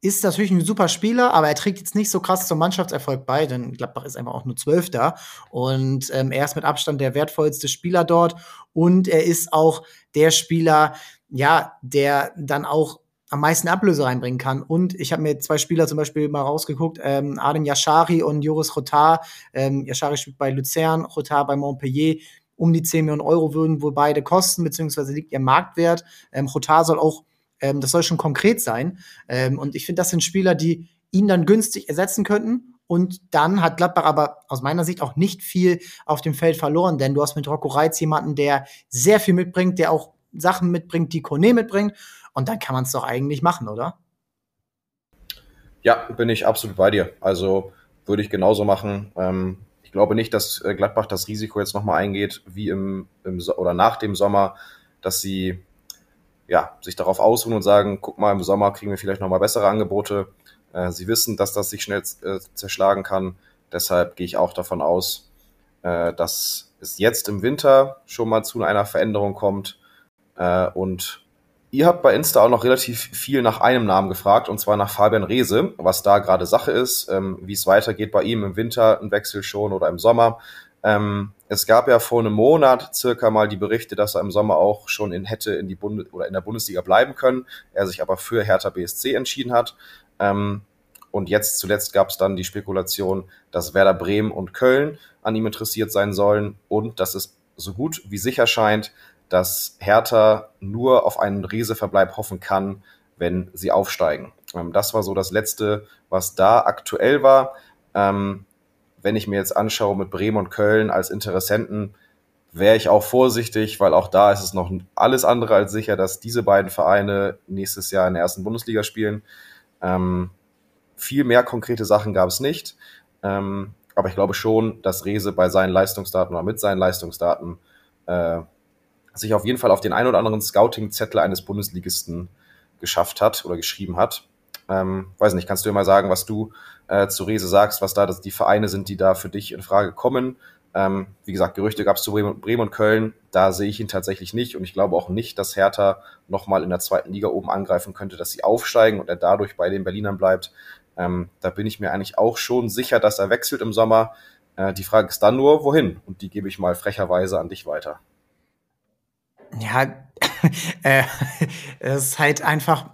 ist natürlich ein super Spieler, aber er trägt jetzt nicht so krass zum Mannschaftserfolg bei, denn Gladbach ist einfach auch nur Zwölfter und ähm, er ist mit Abstand der wertvollste Spieler dort und er ist auch der Spieler, ja, der dann auch am meisten Ablöse reinbringen kann. Und ich habe mir zwei Spieler zum Beispiel mal rausgeguckt, ähm, Arden Yashari und Joris Rotar. Ähm, Yashari spielt bei Luzern, Rotar bei Montpellier. um die 10 Millionen Euro würden wohl beide kosten, beziehungsweise liegt ihr Marktwert. Ähm, Chotar soll auch, ähm, das soll schon konkret sein. Ähm, und ich finde, das sind Spieler, die ihn dann günstig ersetzen könnten. Und dann hat Gladbach aber aus meiner Sicht auch nicht viel auf dem Feld verloren, denn du hast mit Rocco Reitz jemanden, der sehr viel mitbringt, der auch Sachen mitbringt, die Kone mitbringt. Und dann kann man es doch eigentlich machen, oder? Ja, bin ich absolut bei dir. Also würde ich genauso machen. Ähm, ich glaube nicht, dass äh, Gladbach das Risiko jetzt nochmal eingeht, wie im, im so oder nach dem Sommer, dass sie ja, sich darauf ausruhen und sagen, guck mal, im Sommer kriegen wir vielleicht nochmal bessere Angebote. Äh, sie wissen, dass das sich schnell äh, zerschlagen kann. Deshalb gehe ich auch davon aus, äh, dass es jetzt im Winter schon mal zu einer Veränderung kommt. Äh, und Ihr habt bei Insta auch noch relativ viel nach einem Namen gefragt, und zwar nach Fabian Reese, was da gerade Sache ist, ähm, wie es weitergeht bei ihm im Winter, ein Wechsel schon oder im Sommer. Ähm, es gab ja vor einem Monat circa mal die Berichte, dass er im Sommer auch schon in hätte in die Bunde oder in der Bundesliga bleiben können. Er sich aber für Hertha BSC entschieden hat. Ähm, und jetzt zuletzt gab es dann die Spekulation, dass Werder Bremen und Köln an ihm interessiert sein sollen und dass es so gut wie sicher scheint, dass Hertha nur auf einen Riese-Verbleib hoffen kann, wenn sie aufsteigen. Ähm, das war so das Letzte, was da aktuell war. Ähm, wenn ich mir jetzt anschaue mit Bremen und Köln als Interessenten, wäre ich auch vorsichtig, weil auch da ist es noch alles andere als sicher, dass diese beiden Vereine nächstes Jahr in der ersten Bundesliga spielen. Ähm, viel mehr konkrete Sachen gab es nicht. Ähm, aber ich glaube schon, dass Rese bei seinen Leistungsdaten oder mit seinen Leistungsdaten äh, sich auf jeden Fall auf den ein oder anderen Scouting-Zettel eines Bundesligisten geschafft hat oder geschrieben hat. Ähm, weiß nicht, kannst du mal sagen, was du äh, zu Rese sagst, was da das, die Vereine sind, die da für dich in Frage kommen? Ähm, wie gesagt, Gerüchte gab es zu Bremen, Bremen, und Köln. Da sehe ich ihn tatsächlich nicht und ich glaube auch nicht, dass Hertha nochmal in der zweiten Liga oben angreifen könnte, dass sie aufsteigen und er dadurch bei den Berlinern bleibt. Ähm, da bin ich mir eigentlich auch schon sicher, dass er wechselt im Sommer. Äh, die Frage ist dann nur, wohin? Und die gebe ich mal frecherweise an dich weiter. Ja, äh, es ist halt einfach,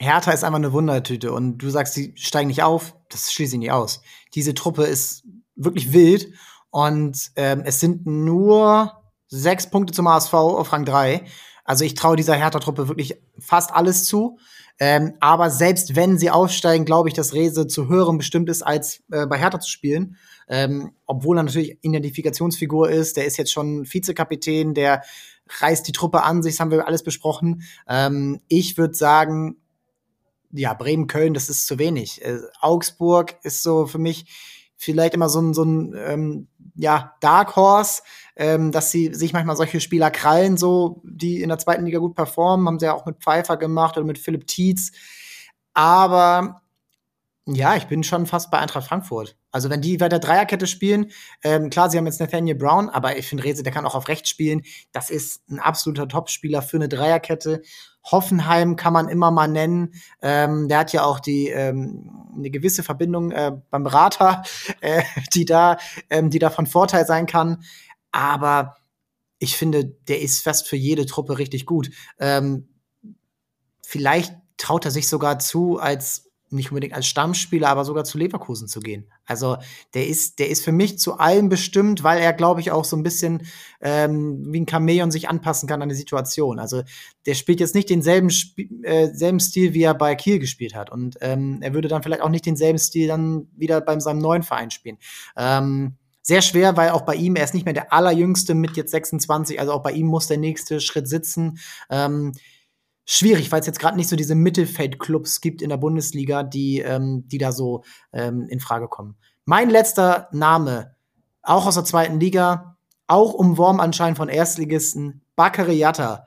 Hertha ist einfach eine Wundertüte und du sagst, sie steigen nicht auf, das schließe ich nicht aus. Diese Truppe ist wirklich wild und ähm, es sind nur sechs Punkte zum ASV auf Rang 3. Also ich traue dieser Hertha-Truppe wirklich fast alles zu. Ähm, aber selbst wenn sie aufsteigen, glaube ich, dass Rese zu höherem bestimmt ist, als äh, bei Hertha zu spielen. Ähm, obwohl er natürlich Identifikationsfigur ist. Der ist jetzt schon Vizekapitän, der reißt die Truppe an sich, das haben wir alles besprochen. Ähm, ich würde sagen, ja, Bremen-Köln, das ist zu wenig. Äh, Augsburg ist so für mich vielleicht immer so ein, so ein ähm, ja, Dark Horse, ähm, dass sie sich manchmal solche Spieler krallen, so, die in der zweiten Liga gut performen, haben sie ja auch mit Pfeiffer gemacht oder mit Philipp Tietz. Aber ja, ich bin schon fast bei Eintracht Frankfurt. Also wenn die weiter Dreierkette spielen, ähm, klar, sie haben jetzt Nathaniel Brown, aber ich finde Reze, der kann auch auf rechts spielen. Das ist ein absoluter Topspieler für eine Dreierkette. Hoffenheim kann man immer mal nennen. Ähm, der hat ja auch die ähm, eine gewisse Verbindung äh, beim Berater, äh, die da, ähm, die da von Vorteil sein kann. Aber ich finde, der ist fast für jede Truppe richtig gut. Ähm, vielleicht traut er sich sogar zu, als nicht unbedingt als Stammspieler, aber sogar zu Leverkusen zu gehen. Also der ist, der ist für mich zu allem bestimmt, weil er, glaube ich, auch so ein bisschen ähm, wie ein Chamäleon sich anpassen kann an die Situation. Also der spielt jetzt nicht denselben Sp äh, selben Stil, wie er bei Kiel gespielt hat. Und ähm, er würde dann vielleicht auch nicht denselben Stil dann wieder bei seinem neuen Verein spielen. Ähm, sehr schwer, weil auch bei ihm, er ist nicht mehr der allerjüngste mit jetzt 26, also auch bei ihm muss der nächste Schritt sitzen. Ähm, schwierig, weil es jetzt gerade nicht so diese Mittelfeldclubs gibt in der Bundesliga, die, ähm, die da so ähm, in Frage kommen. Mein letzter Name, auch aus der zweiten Liga, auch umworben anscheinend von Erstligisten, Bakary Yatta.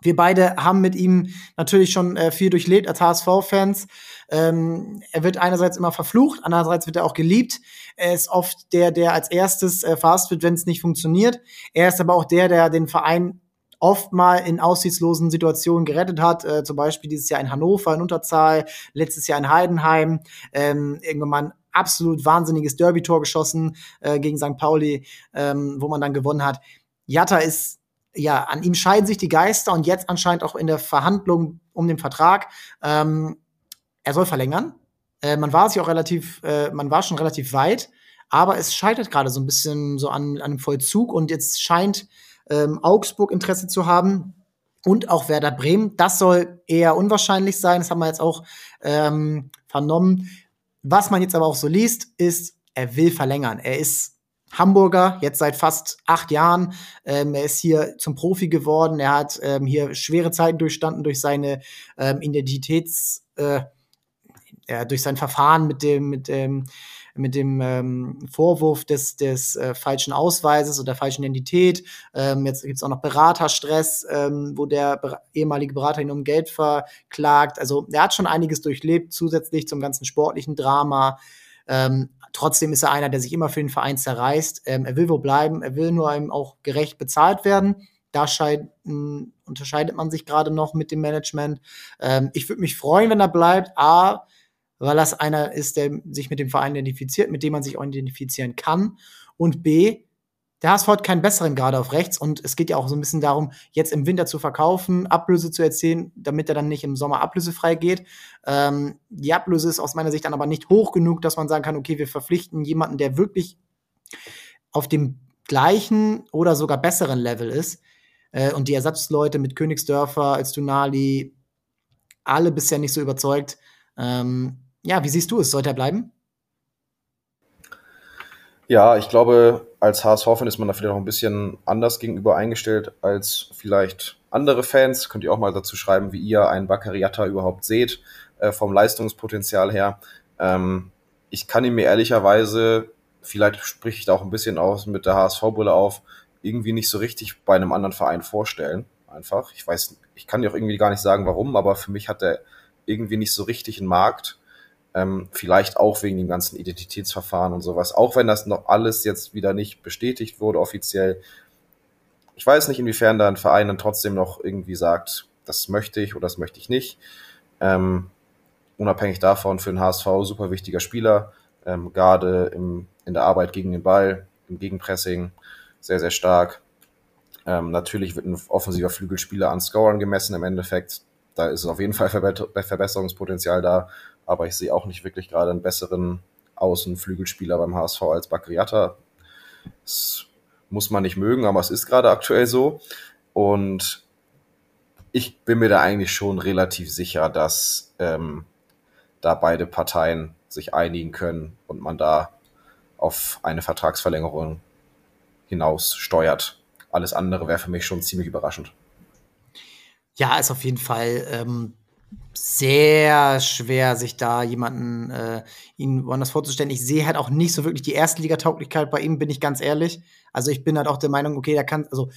Wir beide haben mit ihm natürlich schon äh, viel durchlebt als HSV-Fans. Ähm, er wird einerseits immer verflucht, andererseits wird er auch geliebt. Er ist oft der, der als erstes äh, fast wird, wenn es nicht funktioniert. Er ist aber auch der, der den Verein oft mal in aussichtslosen Situationen gerettet hat, äh, zum Beispiel dieses Jahr in Hannover in Unterzahl, letztes Jahr in Heidenheim, ähm, irgendwann mal ein absolut wahnsinniges Derby-Tor geschossen äh, gegen St. Pauli, ähm, wo man dann gewonnen hat. Jatta ist, ja, an ihm scheiden sich die Geister und jetzt anscheinend auch in der Verhandlung um den Vertrag. Ähm, er soll verlängern. Äh, man war sich auch relativ, äh, man war schon relativ weit. Aber es scheitert gerade so ein bisschen so an, an dem Vollzug und jetzt scheint ähm, Augsburg Interesse zu haben und auch Werder Bremen. Das soll eher unwahrscheinlich sein. Das haben wir jetzt auch ähm, vernommen. Was man jetzt aber auch so liest, ist, er will verlängern. Er ist Hamburger, jetzt seit fast acht Jahren. Ähm, er ist hier zum Profi geworden. Er hat ähm, hier schwere Zeiten durchstanden durch seine ähm, Identitäts, äh, ja, durch sein Verfahren mit dem, mit dem, mit dem ähm, Vorwurf des, des äh, falschen Ausweises oder falschen Identität. Ähm, jetzt gibt's auch noch Beraterstress, ähm, wo der Ber ehemalige Berater ihn um Geld verklagt. Also er hat schon einiges durchlebt, zusätzlich zum ganzen sportlichen Drama. Ähm, trotzdem ist er einer, der sich immer für den Verein zerreißt. Ähm, er will wo bleiben, er will nur einem auch gerecht bezahlt werden. Da scheid, mh, unterscheidet man sich gerade noch mit dem Management. Ähm, ich würde mich freuen, wenn er bleibt. A, weil das einer ist, der sich mit dem Verein identifiziert, mit dem man sich auch identifizieren kann. Und B, der HSV hat keinen besseren gerade auf rechts und es geht ja auch so ein bisschen darum, jetzt im Winter zu verkaufen, Ablöse zu erzielen, damit er dann nicht im Sommer ablösefrei geht. Ähm, die Ablöse ist aus meiner Sicht dann aber nicht hoch genug, dass man sagen kann, okay, wir verpflichten jemanden, der wirklich auf dem gleichen oder sogar besseren Level ist. Äh, und die Ersatzleute mit Königsdörfer als Dunali, alle bisher nicht so überzeugt. Ähm, ja, wie siehst du es? Sollte er bleiben? Ja, ich glaube, als HSV-Fan ist man da vielleicht auch ein bisschen anders gegenüber eingestellt als vielleicht andere Fans. Könnt ihr auch mal dazu schreiben, wie ihr einen Baccariata überhaupt seht, äh, vom Leistungspotenzial her. Ähm, ich kann ihn mir ehrlicherweise, vielleicht spreche ich da auch ein bisschen aus mit der HSV-Brille auf, irgendwie nicht so richtig bei einem anderen Verein vorstellen. Einfach. Ich weiß, ich kann dir auch irgendwie gar nicht sagen, warum, aber für mich hat er irgendwie nicht so richtig einen Markt. Ähm, vielleicht auch wegen dem ganzen Identitätsverfahren und sowas. Auch wenn das noch alles jetzt wieder nicht bestätigt wurde offiziell. Ich weiß nicht, inwiefern da ein Verein dann trotzdem noch irgendwie sagt, das möchte ich oder das möchte ich nicht. Ähm, unabhängig davon für den HSV super wichtiger Spieler, ähm, gerade im, in der Arbeit gegen den Ball, im Gegenpressing, sehr, sehr stark. Ähm, natürlich wird ein offensiver Flügelspieler an Scorern gemessen im Endeffekt. Da ist auf jeden Fall Verbesserungspotenzial da aber ich sehe auch nicht wirklich gerade einen besseren Außenflügelspieler beim HSV als Bakriata. Das muss man nicht mögen, aber es ist gerade aktuell so. Und ich bin mir da eigentlich schon relativ sicher, dass ähm, da beide Parteien sich einigen können und man da auf eine Vertragsverlängerung hinaus steuert. Alles andere wäre für mich schon ziemlich überraschend. Ja, ist auf jeden Fall ähm, sehr schwer, sich da jemanden äh, ihn woanders vorzustellen. Ich sehe halt auch nicht so wirklich die Erstligatauglichkeit bei ihm, bin ich ganz ehrlich. Also ich bin halt auch der Meinung, okay, da kann, also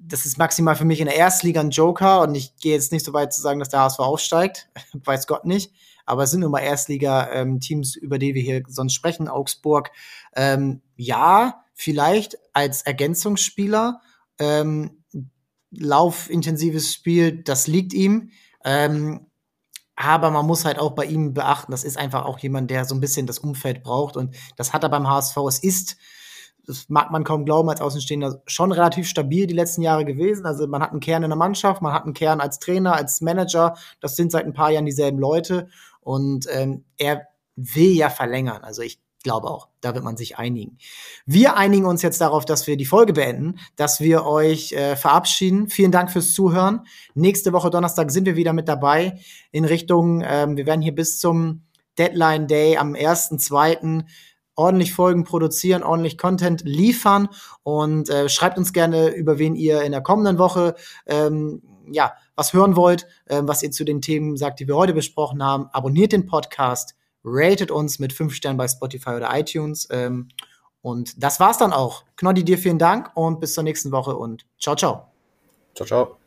das ist maximal für mich in der Erstliga ein Joker und ich gehe jetzt nicht so weit zu sagen, dass der HSV aufsteigt, weiß Gott nicht. Aber es sind nun mal Erstliga-Teams, ähm, über die wir hier sonst sprechen. Augsburg, ähm, ja, vielleicht als Ergänzungsspieler. Ähm, laufintensives Spiel, das liegt ihm. Ähm, aber man muss halt auch bei ihm beachten, das ist einfach auch jemand, der so ein bisschen das Umfeld braucht. Und das hat er beim HSV. Es ist, das mag man kaum glauben als Außenstehender, schon relativ stabil die letzten Jahre gewesen. Also man hat einen Kern in der Mannschaft, man hat einen Kern als Trainer, als Manager. Das sind seit ein paar Jahren dieselben Leute. Und ähm, er will ja verlängern. Also ich glaube auch, da wird man sich einigen. Wir einigen uns jetzt darauf, dass wir die Folge beenden, dass wir euch äh, verabschieden. Vielen Dank fürs Zuhören. Nächste Woche Donnerstag sind wir wieder mit dabei in Richtung, ähm, wir werden hier bis zum Deadline Day am 1.2. ordentlich Folgen produzieren, ordentlich Content liefern und äh, schreibt uns gerne, über wen ihr in der kommenden Woche ähm, ja, was hören wollt, äh, was ihr zu den Themen sagt, die wir heute besprochen haben. Abonniert den Podcast ratet uns mit fünf Sternen bei Spotify oder iTunes. Ähm, und das war's dann auch. Knoddy, dir vielen Dank und bis zur nächsten Woche und ciao, ciao. Ciao, ciao.